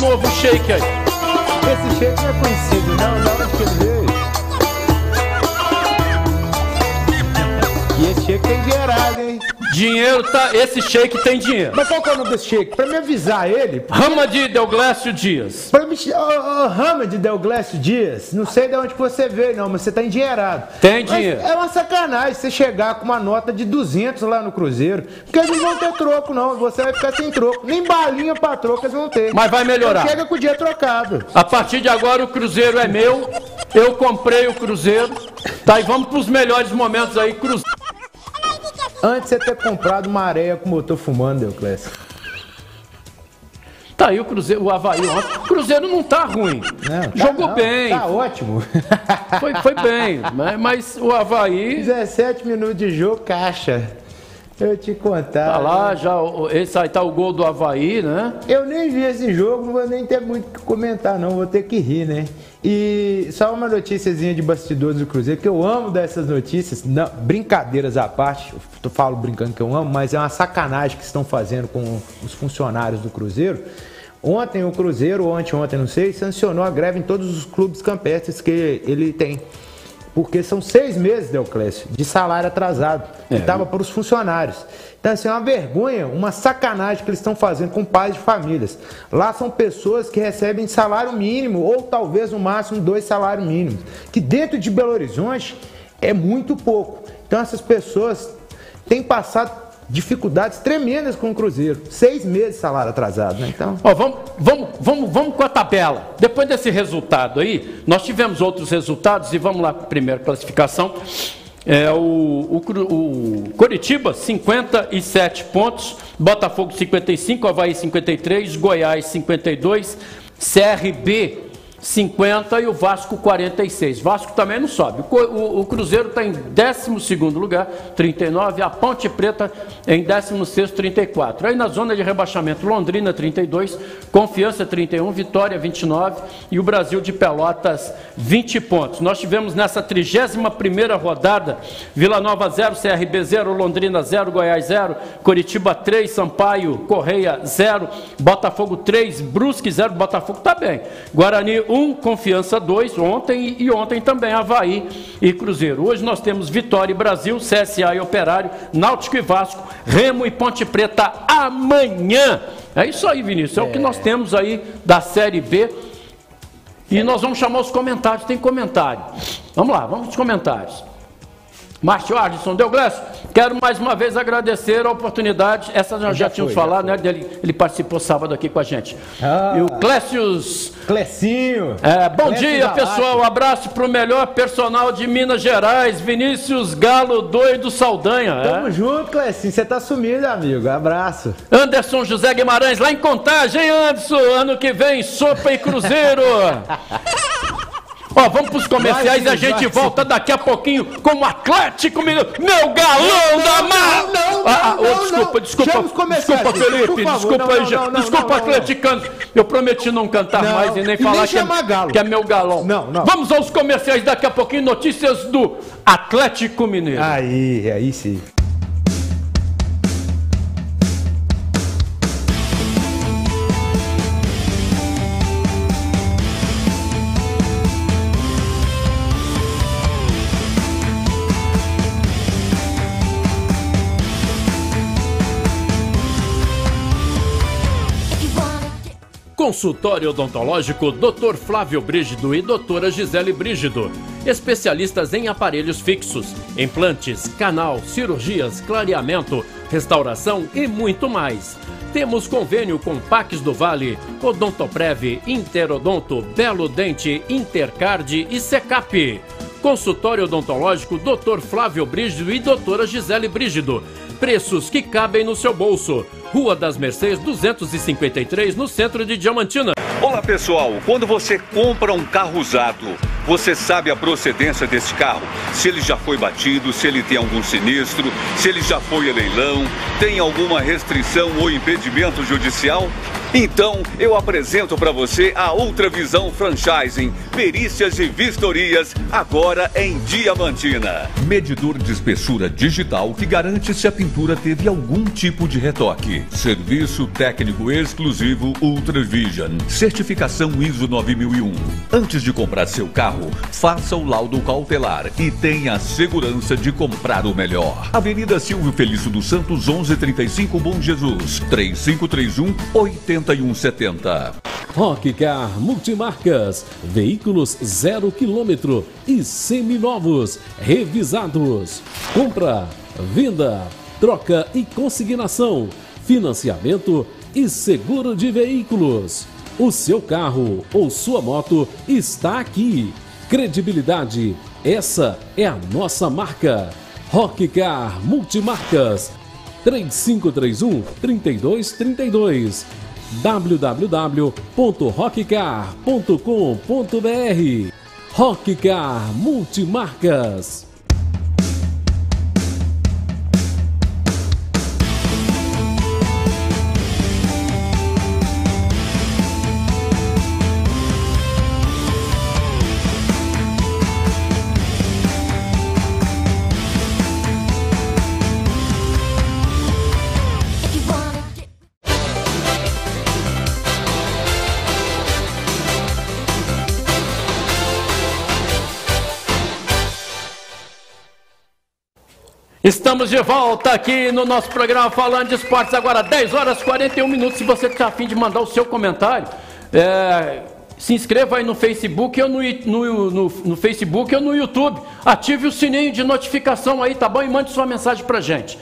Novo shake aí. Esse shake não é conhecido, não. Da onde que ele veio? E esse shake tem dinheirado, hein? Dinheiro tá. Esse shake tem dinheiro. Mas qual que é o nome desse shake? Pra me avisar ele. Rama de Delglécio Dias. Pra me. Oh, oh, Rama de Delglécio Dias. Não sei de onde que você veio, não, mas você tá endinheirado. Tem dinheiro. Mas é uma sacanagem você chegar com uma nota de 200 lá no Cruzeiro. Porque eles não vão ter troco, não. Você vai ficar sem troco. Nem balinha pra troco eles vão ter. Mas vai melhorar. Então chega com o dia trocado. A partir de agora o Cruzeiro é meu. Eu comprei o Cruzeiro. Tá, e vamos pros melhores momentos aí, Cruzeiro. Antes de você ter comprado uma areia com motor fumando, Deuclésio. Tá aí o Cruzeiro, o Havaí ontem. O Cruzeiro não tá ruim. Não, tá Jogou não, bem. Tá ótimo. Foi, foi bem, mas, mas o Havaí. 17 minutos de jogo, caixa. Eu te contar. Tá lá, já, esse aí tá o gol do Havaí, né? Eu nem vi esse jogo, não vou nem ter muito o que comentar, não, vou ter que rir, né? E só uma noticiazinha de bastidores do Cruzeiro, que eu amo dessas notícias, não, brincadeiras à parte, eu falo brincando que eu amo, mas é uma sacanagem que estão fazendo com os funcionários do Cruzeiro. Ontem o Cruzeiro, ou anteontem, não sei, sancionou a greve em todos os clubes campestres que ele tem. Porque são seis meses, Deoclésio, de salário atrasado. É. Que estava para os funcionários. Então, assim, é uma vergonha, uma sacanagem que eles estão fazendo com pais de famílias. Lá são pessoas que recebem salário mínimo, ou talvez no máximo dois salários mínimos. Que dentro de Belo Horizonte é muito pouco. Então, essas pessoas têm passado dificuldades tremendas com o Cruzeiro. Seis meses de salário atrasado, né? Então. Ó, vamos, vamos, vamos, vamos com a tabela. Depois desse resultado aí, nós tivemos outros resultados e vamos lá com a primeira classificação. É, o, o, o Coritiba, 57 pontos, Botafogo 55, Havaí 53, Goiás 52, CRB 50 e o Vasco 46. Vasco também não sobe. O, o, o Cruzeiro está em 12 lugar, 39. A Ponte Preta em 16, 34. Aí na zona de rebaixamento, Londrina 32, Confiança 31, Vitória 29 e o Brasil de Pelotas 20 pontos. Nós tivemos nessa 31 rodada Vila Nova 0, CRB 0, Londrina 0, Goiás 0, Curitiba 3, Sampaio, Correia 0, Botafogo 3, Brusque 0. Botafogo está bem. Guarani 1, Confiança 2, ontem e ontem também Havaí e Cruzeiro. Hoje nós temos Vitória e Brasil, CSA e Operário, Náutico e Vasco, Remo e Ponte Preta amanhã. É isso aí, Vinícius, é, é o que nós temos aí da Série B. E nós vamos chamar os comentários, tem comentário. Vamos lá, vamos aos comentários. Márcio Ardson, Deuglécio, quero mais uma vez agradecer a oportunidade, essa nós já, já tínhamos foi, falado, já né? Dele, ele participou sábado aqui com a gente. Ah, e o Clécius. Clecinho. É, bom Clécio dia, pessoal. Um abraço para o melhor personal de Minas Gerais, Vinícius Galo Doido Saldanha. É? Tamo é? junto, Clecinho. Você tá sumido, amigo. Abraço. Anderson José Guimarães, lá em Contagem, Anderson. Ano que vem, sopa e cruzeiro. *laughs* Ó, vamos pros comerciais e a gente volta daqui a pouquinho com o Atlético Mineiro. Meu galão da mar! Não, não, ah, oh, desculpa, desculpa, desculpa, Felipe, desculpa aí, desculpa, atleticano. Eu prometi não cantar mais e nem falar que, é, que é meu galão. Não, não. Vamos aos comerciais daqui a pouquinho, notícias do Atlético Mineiro. Aí, aí sim. Consultório odontológico Dr. Flávio Brígido e Doutora Gisele Brígido. Especialistas em aparelhos fixos, implantes, canal, cirurgias, clareamento, restauração e muito mais. Temos convênio com Pax do Vale, Odontoprev, Interodonto, Belo Dente, Intercard e Secap. Consultório odontológico Dr. Flávio Brígido e Doutora Gisele Brígido. Preços que cabem no seu bolso. Rua das Mercês 253, no centro de Diamantina. Olá pessoal, quando você compra um carro usado, você sabe a procedência desse carro? Se ele já foi batido, se ele tem algum sinistro, se ele já foi a leilão, tem alguma restrição ou impedimento judicial? Então, eu apresento para você a Outra Visão Franchising, perícias e vistorias, agora em Diamantina. Medidor de espessura digital que garante se a pintura teve algum tipo de retoque. Serviço técnico exclusivo Ultravision. Certificação ISO 9001. Antes de comprar seu carro, faça o laudo cautelar e tenha a segurança de comprar o melhor. Avenida Silvio Felício dos Santos, 1135 Bom Jesus, 3531 80 7170. Rockcar Multimarcas. Veículos zero quilômetro e seminovos, revisados. Compra, venda, troca e consignação. Financiamento e seguro de veículos. O seu carro ou sua moto está aqui. Credibilidade, essa é a nossa marca. Rockcar Multimarcas. 3531 3232 www.rockcar.com.br Rockcar Multimarcas. Estamos de volta aqui no nosso programa Falando de Esportes, agora 10 horas e 41 minutos. Se você está afim de mandar o seu comentário, é, se inscreva aí no Facebook ou no, no, no, no, Facebook ou no YouTube. Ative o sininho de notificação aí, tá bom? E mande sua mensagem pra gente.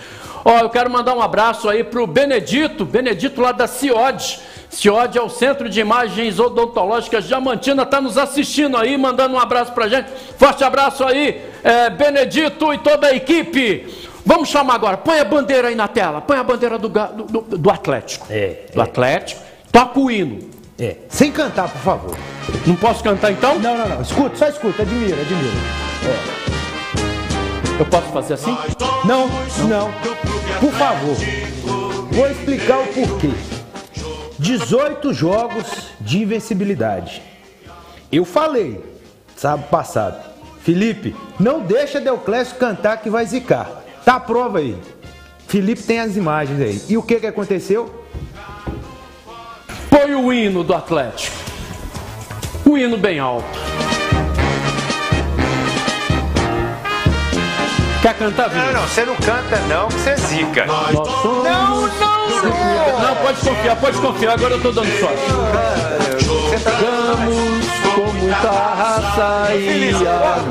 Ó, eu quero mandar um abraço aí pro Benedito, Benedito lá da CIOD. CIOD é o Centro de Imagens Odontológicas Diamantina, está nos assistindo aí, mandando um abraço pra gente. Forte abraço aí, é, Benedito e toda a equipe. Vamos chamar agora, põe a bandeira aí na tela, põe a bandeira do, do, do Atlético. É, do é. Atlético. Toca o hino. É. Sem cantar, por favor. Não posso cantar então? Não, não, não. Escuta, só escuta, admira, admira. É. Eu posso fazer assim? Não, não. Por favor. Vou explicar o porquê. 18 jogos de invencibilidade. Eu falei, sábado passado, Felipe, não deixa Deuclésio cantar que vai zicar. Tá a prova aí. Felipe tem as imagens aí. E o que que aconteceu? Põe o hino do Atlético. O hino bem alto. Quer cantar, Não, não, você não canta não, que você zica. Não, não, não. Não, pode confiar, pode confiar, agora eu tô dando sorte. Jogamos com muita raça e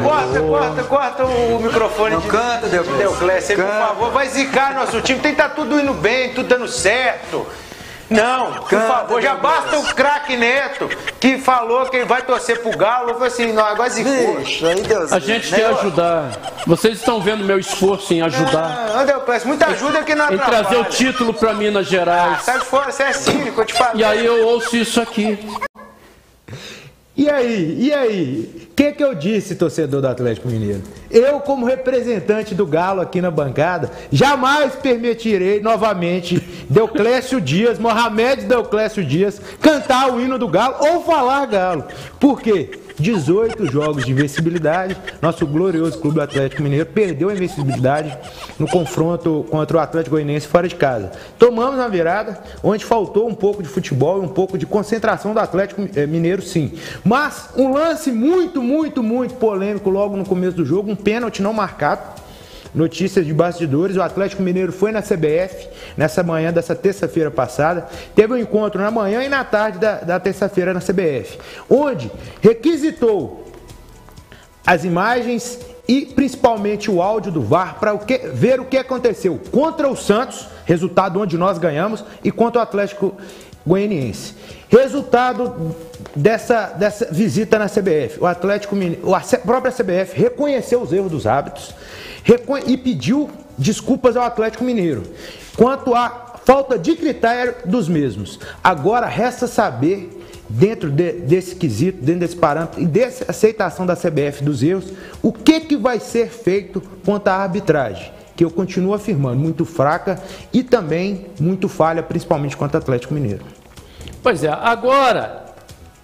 Corta, corta, corta o microfone. Não de... canta, Deuclésio, por favor, vai zicar nosso time. Tem que tá tudo indo bem, tudo dando certo. Não, por Canta, favor, já basta o craque Neto, que falou que vai torcer pro Galo. Eu falei assim, não, agora zicou. A gente quer ajudar. Vocês estão vendo meu esforço em ajudar. Não, Deus, peço muita ajuda que não Em trazer o título para Minas Gerais. Ah, sai fora, você é cínico, eu te falo. E aí eu ouço isso aqui. E aí, e aí? Que, que eu disse, torcedor do Atlético Mineiro? Eu, como representante do Galo aqui na bancada, jamais permitirei novamente Deuclésio Dias, Mohamed Deuclésio Dias, cantar o hino do Galo ou falar Galo. Por quê? 18 jogos de invencibilidade. Nosso glorioso Clube Atlético Mineiro perdeu a invencibilidade no confronto contra o Atlético Goianiense fora de casa. Tomamos uma virada, onde faltou um pouco de futebol e um pouco de concentração do Atlético eh, Mineiro, sim. Mas um lance muito, muito, muito polêmico logo no começo do jogo, um pênalti não marcado notícias de bastidores, o Atlético Mineiro foi na CBF nessa manhã dessa terça-feira passada, teve um encontro na manhã e na tarde da, da terça-feira na CBF, onde requisitou as imagens e principalmente o áudio do VAR para ver o que aconteceu contra o Santos, resultado onde nós ganhamos, e contra o Atlético Goianiense. Resultado dessa, dessa visita na CBF, o Atlético a própria CBF reconheceu os erros dos hábitos, e pediu desculpas ao Atlético Mineiro quanto à falta de critério dos mesmos. Agora resta saber, dentro de, desse quesito, dentro desse parâmetro e dessa aceitação da CBF dos erros, o que, que vai ser feito quanto à arbitragem que eu continuo afirmando, muito fraca e também muito falha, principalmente contra o Atlético Mineiro. Pois é, agora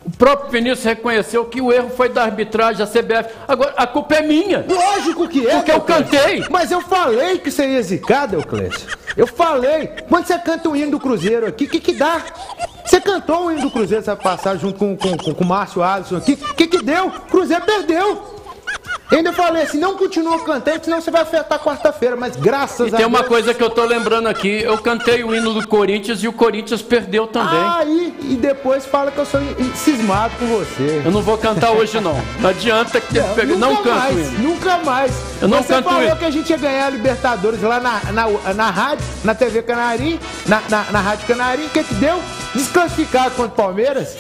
o próprio Vinícius reconheceu que o erro foi da arbitragem da CBF. Agora, a culpa é minha. Lógico que é. Porque eu cantei. Mas eu falei que você ia zicar, Deuclésio. Eu falei. Quando você canta o hino do Cruzeiro aqui, o que que dá? Você cantou o hino do Cruzeiro essa passagem junto com, com, com, com o Márcio Alisson aqui. O que que deu? Cruzeiro perdeu. Ainda falei assim, não continua cantando, senão você vai afetar quarta-feira, mas graças e a Deus... E tem uma coisa que eu tô lembrando aqui, eu cantei o hino do Corinthians e o Corinthians perdeu também. Aí, e depois fala que eu sou cismado com você. Eu não vou cantar hoje não, não adianta que não, pegue... não canto mais, hino. Nunca mais. Eu não você canto falou hino. que a gente ia ganhar a Libertadores lá na, na, na rádio, na TV Canarim, na, na, na Rádio Canarim, o que que deu? Desclassificado contra o Palmeiras.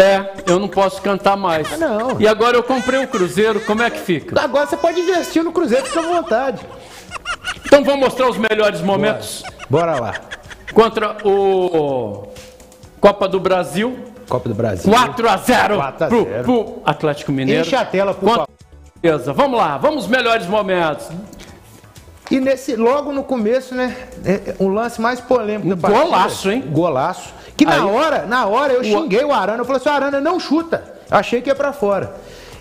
É, eu não posso cantar mais. Ah, não. E agora eu comprei um Cruzeiro, como é que fica? Agora você pode investir no Cruzeiro, fica à vontade. Então vamos mostrar os melhores momentos? Bora, Bora lá. contra o Copa do Brasil. Copa do Brasil. 4 a 0 4 a pro, 0. pro Atlético Mineiro. Enche a tela, por Contra- favor. Beleza, vamos lá, vamos melhores momentos. E nesse, logo no começo, né? é, O lance mais polêmico Um da partida. golaço, hein? Golaço. Que na Aí- hora, na hora eu xinguei o Arana. Eu falei assim, Arana, não chuta. Achei que ia pra fora.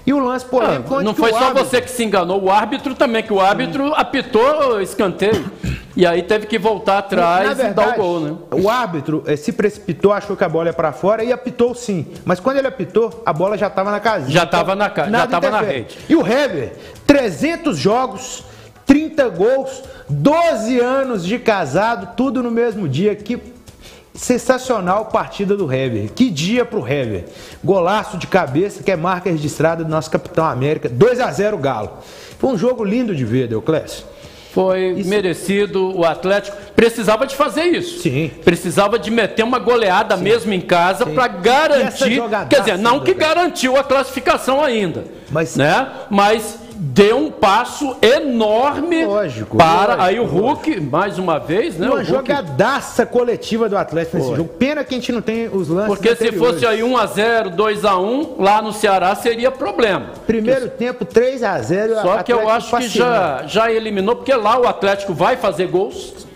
E o lance polêmico Ah, não foi só árbitro- você que se enganou, o árbitro também, que o árbitro apitou escanteio. E aí teve que voltar atrás Na e verdade, dar o gol, né? o árbitro eh, se precipitou, achou que a bola ia pra fora e apitou sim. Mas quando ele apitou, a bola já estava na casinha. Já tava na ca- já nada tava na rede. E o Hever, 300 jogos, 30 gols, 12 anos de casado, tudo no mesmo dia. Que sensacional partida do Hever. Que dia pro Hever. Golaço de cabeça, que é marca registrada do nosso capitão América. 2 a 0 Galo. Foi um jogo lindo de ver, Deuclésio. Foi merecido o Atlético. Precisava de fazer isso. Sim. Precisava de meter uma goleada mesmo em casa para garantir. Quer dizer, não que garantiu a classificação ainda. Mas- né? Mas deu um passo enorme Lógico, para lógico, aí o Hulk, mais uma vez, né? Uma Hulk jogadaça coletiva do Atlético nesse jogo. Pena que a gente não tem os lances Porque se fosse aí 1 a 0, 2 a 1 lá no Ceará seria problema. Primeiro tempo, 3 a 0 Só que eu acho que já, já eliminou, porque lá o Atlético vai fazer gols,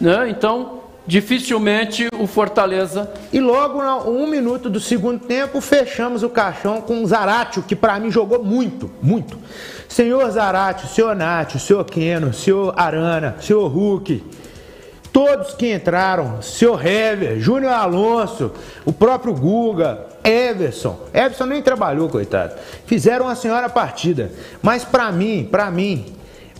né? Então, dificilmente o Fortaleza. E logo, um minuto do segundo tempo, fechamos o caixão com o Zaratio, que pra mim jogou muito, muito. Senhor Zaratio, senhor Nath, senhor Keno, senhor Arana, senhor Hulk, todos que entraram, senhor Hever, Júnior Alonso, o próprio Guga, Everson. Everson nem trabalhou, coitado. Fizeram uma senhora partida. Mas pra mim, pra mim,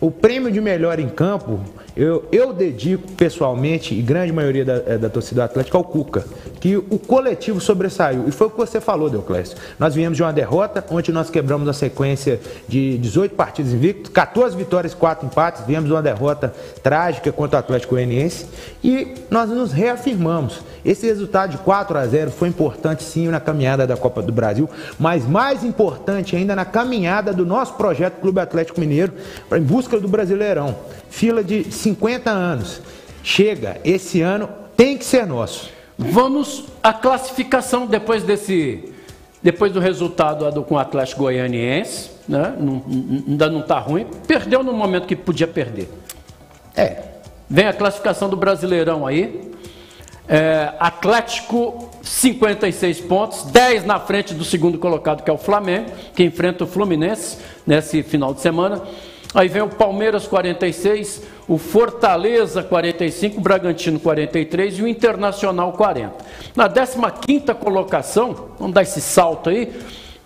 o prêmio de melhor em campo, eu, eu dedico pessoalmente, e grande maioria da, eh, da torcida do Atlético, ao Cuca. Que o coletivo sobressaiu. E foi o que você falou, Deoclésio. Nós viemos de uma derrota, onde nós quebramos a sequência de 18 partidas invictos, 14 vitórias e 4 empates. Viemos de uma derrota trágica contra o Atlético Goianiense. E nós nos reafirmamos. Esse resultado de 4 a 0 foi importante sim na caminhada da Copa do Brasil, mas mais importante ainda na caminhada do nosso projeto Clube Atlético Mineiro em busca do Brasileirão. Fila de 50 anos. Chega, esse ano tem que ser nosso. Vamos à classificação depois desse. Depois do resultado com o Atlético Goianiense, né? Não- ainda não está ruim. Perdeu no momento que podia perder. É, Vem a classificação do Brasileirão aí. É, Atlético, 56 pontos, 10 na frente do segundo colocado, que é o Flamengo, que enfrenta o Fluminense nesse final de semana. Aí vem o Palmeiras, 46, o Fortaleza, 45, o Bragantino, 43 e o Internacional, 40. Na 15 colocação, vamos dar esse salto aí,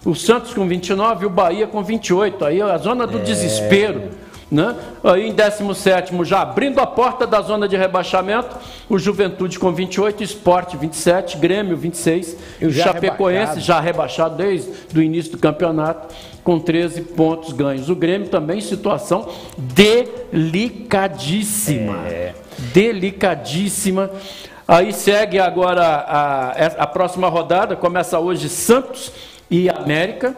o Santos com 29 e o Bahia com 28. Aí a zona do desespero. Né? Aí em 17 já abrindo a porta da zona de rebaixamento, o Juventude com 28, Esporte 27, Grêmio 26, E o já Chapecoense rebaixado. já rebaixado desde o início do campeonato, com 13 pontos ganhos. O Grêmio também em situação delicadíssima. Delicadíssima. Aí segue agora a, a próxima rodada, começa hoje Santos e América.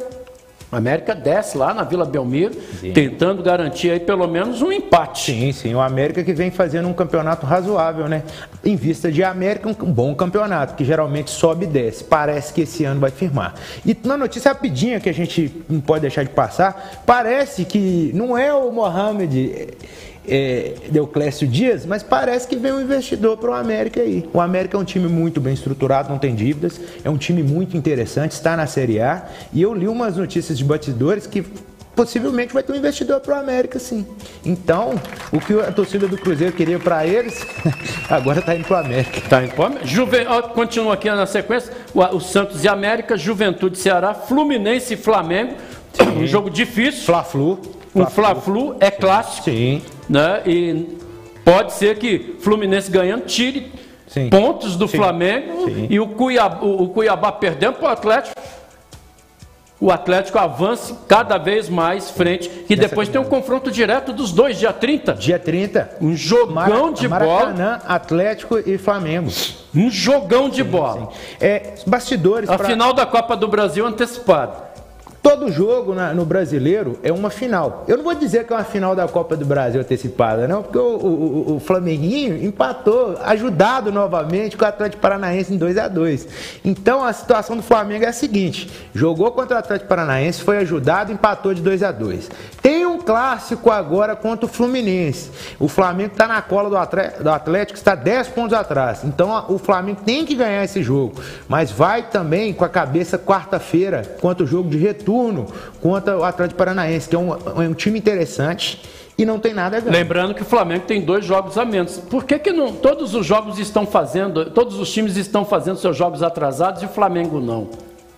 América desce lá na Vila Belmiro, tentando garantir aí pelo menos um empate. sim, sim. O América que vem fazendo um campeonato razoável, né? Em vista de América, um bom campeonato, que geralmente sobe e desce. Parece que esse ano vai firmar. E uma notícia rapidinha que a gente não pode deixar de passar: parece que não é o Mohamed. É, Deuclésio Dias, mas parece que vem um investidor para o América aí. O América é um time muito bem estruturado, não tem dívidas, é um time muito interessante, está na Série A. E eu li umas notícias de batidores que possivelmente vai ter um investidor para o América, sim. Então, o que a torcida do Cruzeiro queria para eles, *laughs* agora está indo para o América. Tá, então, Juve... ó, Continua aqui na sequência: o, o Santos e América, Juventude Ceará, Fluminense e Flamengo. *clears throat* Um jogo difícil. Fla-Flu. Um Fla-Flu é clássico. Sim. Né? E pode ser que Fluminense ganhando tire Sim. pontos do Sim. Flamengo Sim. e o Cuiabá, o, Cuiabá perdendo para o Atlético. O Atlético avance cada vez mais frente. E Nessa depois tem um confronto direto dos dois, dia 30. Dia 30. Um jogão Mara- de bola. Maracanã, Atlético e Flamengo. Um jogão de bola. É, bastidores A pra- final da Copa do Brasil antecipada. Todo jogo na, no brasileiro é uma final. Eu não vou dizer que é uma final da Copa do Brasil antecipada, não, porque o, o, o Flamenguinho empatou, ajudado novamente com o Atlético Paranaense em 2 a 2 Então a situação do Flamengo é a seguinte: jogou contra o Atlético Paranaense, foi ajudado, empatou de 2 a 2 Tem clássico agora contra o Fluminense. O Flamengo está na cola do Atlético, está 10 pontos atrás. Então o Flamengo tem que ganhar esse jogo, mas vai também com a cabeça quarta-feira contra o jogo de retorno contra o Atlético Paranaense, que é um, é um time interessante e não tem nada a ver. Lembrando que o Flamengo tem dois jogos a menos. Por que, que não, todos os jogos estão fazendo, todos os times estão fazendo seus jogos atrasados e o Flamengo não?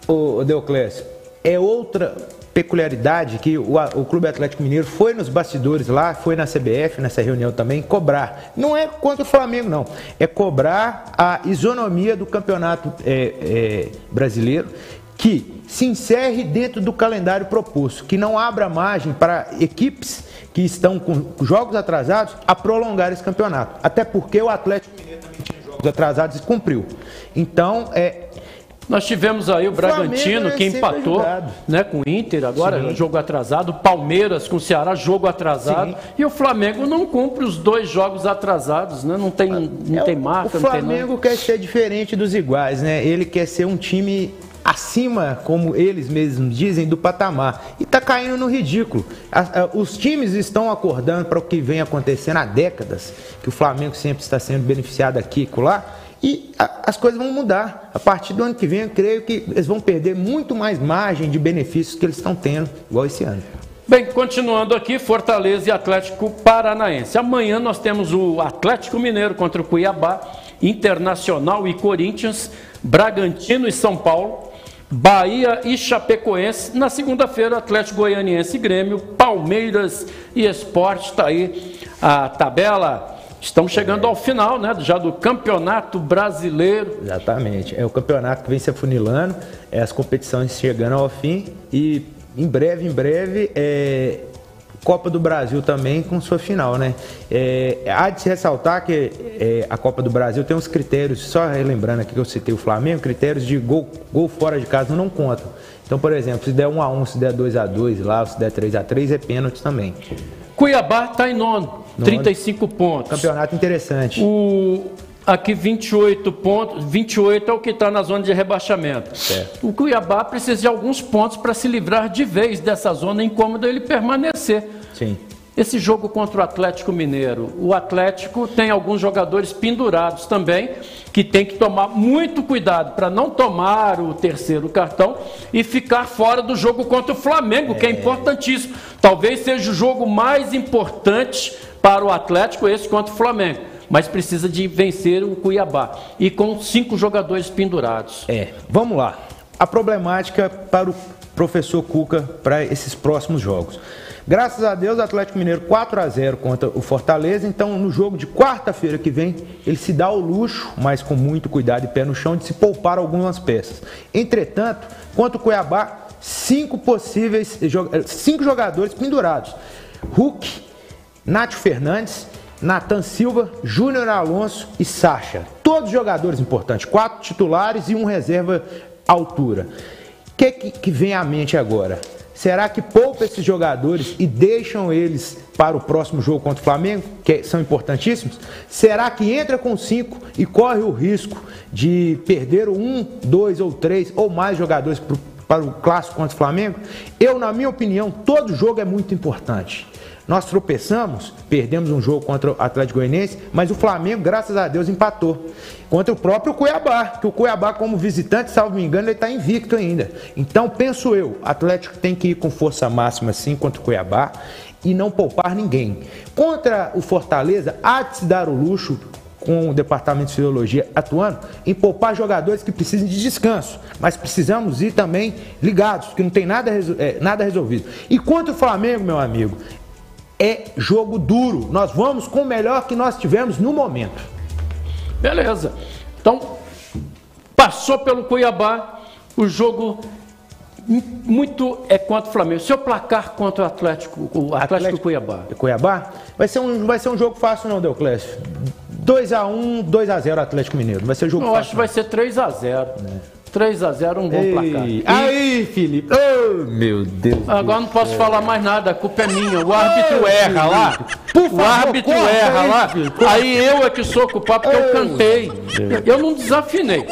O Deoclésio, é outra peculiaridade que o, o, Clube Atlético Mineiro foi nos bastidores lá, foi na CBF, nessa reunião também, cobrar. Não é contra o Flamengo, não. É cobrar a isonomia do campeonato é, é, brasileiro que se encerre dentro do calendário proposto, que não abra margem para equipes que estão com jogos atrasados a prolongar esse campeonato. Até porque o Atlético Mineiro também tinha jogos atrasados e cumpriu. Então, é, nós tivemos aí o, o Bragantino é que empatou né, com o Inter, agora Sim. jogo atrasado, Palmeiras com o Ceará, jogo atrasado. Sim. E o Flamengo não cumpre os dois jogos atrasados, né? Não tem, não é, tem marca, o Flamengo quer ser diferente dos iguais, né? Ele quer ser um time acima, como eles mesmos dizem, do patamar. E está caindo no ridículo. Os times estão acordando para o que vem acontecendo há décadas, que o Flamengo sempre está sendo beneficiado aqui e lá, e as coisas vão mudar. A partir do ano que vem, eu creio que eles vão perder muito mais margem de benefícios que eles estão tendo, igual esse ano. Bem, continuando aqui, Fortaleza e Atlético Paranaense. Amanhã nós temos o Atlético Mineiro contra o Cuiabá, Internacional e Corinthians, Bragantino e São Paulo, Bahia e Chapecoense. Na segunda-feira, Atlético Goianiense e Grêmio, Palmeiras e Esporte. Está aí a tabela. Estamos chegando é. ao final, né? Já do Campeonato Brasileiro. Exatamente. É o campeonato que vem se afunilando, é as competições chegando ao fim e em breve, em breve, é, Copa do Brasil também com sua final, né? É, há de se ressaltar que é, a Copa do Brasil tem uns critérios, só relembrando aqui que eu citei o Flamengo, critérios de gol, gol fora de casa não contam. Então, por exemplo, se der 1 a 1 se der 2 a 2 lá, se der 3 a 3 é pênalti também. Cuiabá está em nono, nono, 35 pontos. Campeonato interessante. O Aqui 28 pontos, 28 é o que está na zona de rebaixamento. Certo. O Cuiabá precisa de alguns pontos para se livrar de vez dessa zona incômoda ele permanecer. Sim. Esse jogo contra o Atlético Mineiro, o Atlético tem alguns jogadores pendurados também, que tem que tomar muito cuidado para não tomar o terceiro cartão e ficar fora do jogo contra o Flamengo, é. que é importantíssimo. Talvez seja o jogo mais importante para o Atlético, esse contra o Flamengo mas precisa de vencer o Cuiabá. E com cinco jogadores pendurados. É, vamos lá. A problemática para o professor Cuca para esses próximos jogos. Graças a Deus, Atlético Mineiro 4 a 0 contra o Fortaleza. Então, no jogo de quarta-feira que vem, ele se dá o luxo, mas com muito cuidado e pé no chão, de se poupar algumas peças. Entretanto, contra o Cuiabá, cinco possíveis cinco jogadores pendurados: Hulk, Nátio Fernandes, Nathan Silva, Júnior Alonso e Sacha. Todos jogadores importantes, quatro titulares e um reserva altura. O que, que, que vem à mente agora? Será que poupa esses jogadores e deixam eles para o próximo jogo contra o Flamengo, que são importantíssimos? Será que entra com cinco e corre o risco de perder um, dois ou três ou mais jogadores para o clássico contra o Flamengo? Eu, na minha opinião, todo jogo é muito importante. Nós tropeçamos, perdemos um jogo contra o Atlético Goianiense, mas o Flamengo, graças a Deus, empatou. Contra o próprio Cuiabá, que o Cuiabá, como visitante, salvo me engano, ele está invicto ainda. Então, penso eu, Atlético tem que ir com força máxima sim contra o Cuiabá e não poupar ninguém. Contra o Fortaleza, há de se dar o luxo com o departamento de filologia atuando em poupar jogadores que precisam de descanso, mas precisamos ir também ligados, que não tem nada, é, nada resolvido. E contra o Flamengo, meu amigo, é jogo duro. Nós vamos com o melhor que nós tivemos no momento. Beleza. Então, passou pelo Cuiabá, o jogo muito é contra o Flamengo. Seu placar contra o Atlético, o Atlético, Atlético Cuiabá. Cuiabá? Vai ser um, vai ser um jogo fácil não, Deuclésio. 2x1, 2x0 Atlético Mineiro. Vai ser jogo Eu fácil. acho que vai ser 3x0. 3 a 0 um bom Ei, placar. E Aí, Felipe. Oh, meu Deus. agora não posso falar mais nada, a culpa é minha. O árbitro erra lá. Por O favor, árbitro corta erra aí, lá. filho. Aí eu é que sou culpado porque eu cantei. Eu não desafinei.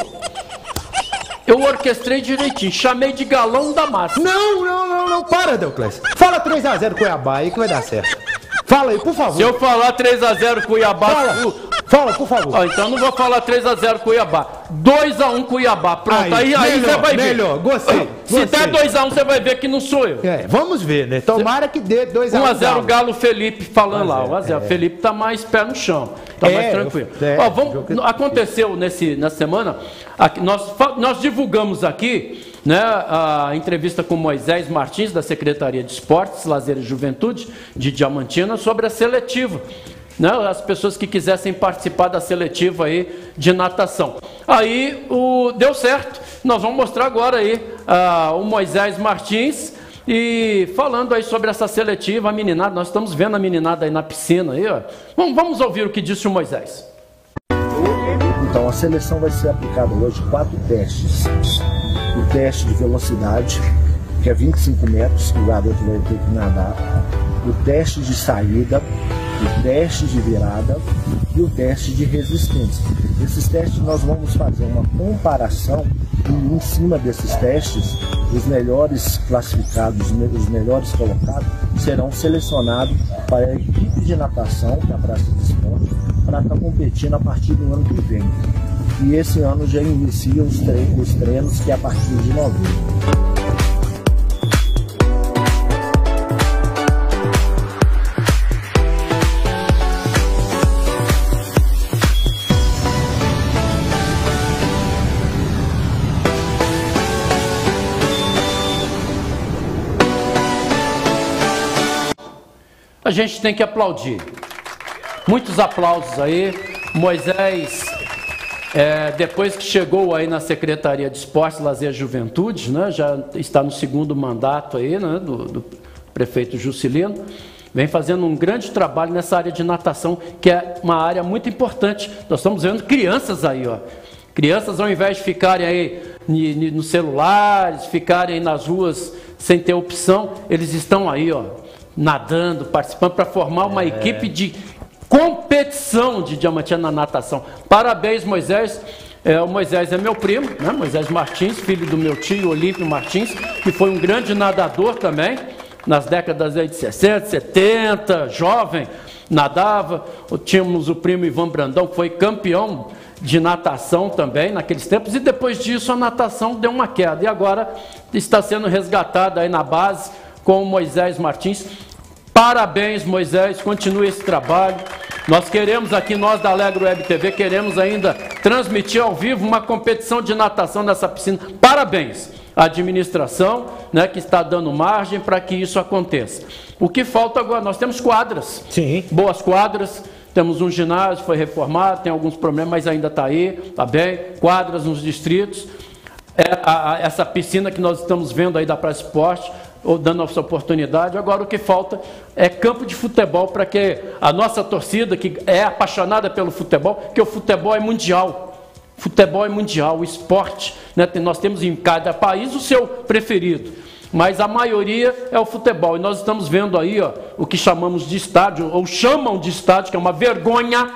Eu orquestrei direitinho, chamei de galão da massa. Não, não, não, não. Para, Deoclésio. Fala 3x0 Cuiabá aí que vai dar certo. Fala aí, por favor. Se eu falar 3 a 0 Cuiabá, Fala. o- Fala, por favor. Ó, então não vou falar 3 a 0 Cuiabá. 2 a 1 Cuiabá. Pronto, aí, aí, melhor, você vai ver. Melhor, gostei. Se gostei. der 2 a 1 você vai ver que não sou eu. É, vamos ver, né? Tomara que dê 2x1. 1 a 0 Galo Felipe falando lá. 1 a 0 Felipe tá mais pé no chão. Tá É, mais tranquilo. é, Ó, vamos- que- aconteceu nesse, nessa semana, aqui, nós, nós divulgamos aqui né, a entrevista com Moisés Martins, da Secretaria de Esportes, Lazer e Juventude, de Diamantina, sobre a seletiva. Né, as pessoas que quisessem participar da seletiva aí de natação. Aí o, deu certo. Nós vamos mostrar agora aí ah, o Moisés Martins e falando aí sobre essa seletiva, a meninada, nós estamos vendo a meninada aí na piscina aí, ó. Vamos, vamos ouvir o que disse o Moisés. Então, a seleção vai ser aplicada hoje quatro testes. O teste de velocidade, que é 25 metros, que o garoto vai ter que nadar. O teste de saída, o teste de virada e o teste de resistência. Esses testes nós vamos fazer uma comparação e em cima desses testes, os melhores classificados, os melhores colocados serão selecionados para a equipe de natação, que é a Praça de Esporte, para estar competindo a partir do ano que vem. E esse ano já inicia os treinos, os treinos que é a partir de novembro. A gente tem que aplaudir. Muitos aplausos aí. Moisés, é, depois que chegou aí na Secretaria de Esportes, Lazer e Juventude, né, já está no segundo mandato aí, né, do, do prefeito Juscelino, vem fazendo um grande trabalho nessa área de natação, que é uma área muito importante. Nós estamos vendo crianças aí, ó. Crianças, ao invés de ficarem aí nos celulares, ficarem nas ruas sem ter opção, eles estão aí, ó, nadando, participando para formar uma equipe de competição de Diamantina na natação. Parabéns, Moisés. É, o Moisés é meu primo, né? Moisés Martins, filho do meu tio Olímpio Martins, que foi um grande nadador também, nas décadas de 60, 70, jovem, nadava. Tínhamos o primo Ivan Brandão, que foi campeão de natação também naqueles tempos, e depois disso a natação deu uma queda. E agora está sendo resgatada aí na base com o Moisés Martins. Parabéns, Moisés, continue esse trabalho. Nós queremos aqui, nós da Alegro Web TV, queremos ainda transmitir ao vivo uma competição de natação nessa piscina. Parabéns à administração, né, que está dando margem para que isso aconteça. O que falta agora, nós temos quadras. Sim. Boas quadras. Temos um ginásio, foi reformado, tem alguns problemas, mas ainda está aí, está bem. Quadras nos distritos. É, a- a- essa piscina que nós estamos vendo aí da Praça Esporte, ou dando oportunidade. Agora o que falta é campo de futebol para que a nossa torcida, que é apaixonada pelo futebol, que o futebol é mundial. Futebol é mundial, o esporte. né? Nós temos em cada país o seu preferido. Mas a maioria é o futebol. E nós estamos vendo aí ó, o que chamamos de estádio, ou chamam de estádio, que é uma vergonha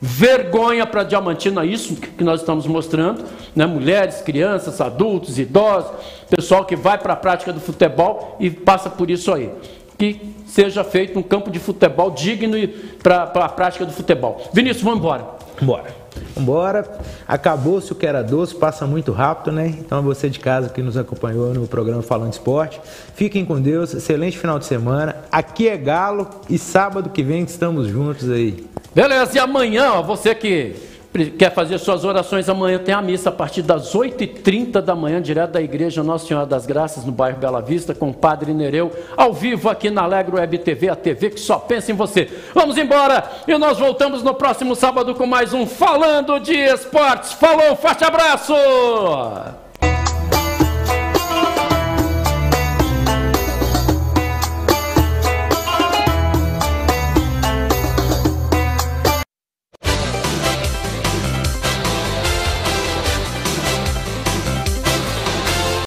vergonha para Diamantina isso que nós estamos mostrando, né? mulheres, crianças, adultos, idosos, pessoal que vai para a prática do futebol e passa por isso aí. Que seja feito um campo de futebol digno para a prática do futebol. Vinícius, vamos embora. Bora. Vambora. Acabou-se o que era doce, passa muito rápido, né? Então, você de casa que nos acompanhou no programa Falando Esporte, fiquem com Deus, excelente final de semana. Aqui é Galo e sábado que vem estamos juntos aí. Beleza, e amanhã, ó, você que quer fazer suas orações, amanhã tem a missa a partir das 8h30 da manhã, direto da Igreja Nossa Senhora das Graças, no bairro Bela Vista, com o Padre Nereu, ao vivo aqui na Alegro Web TV, a TV que só pensa em você. Vamos embora e nós voltamos no próximo sábado com mais um Falando de Esportes. Falou, forte abraço!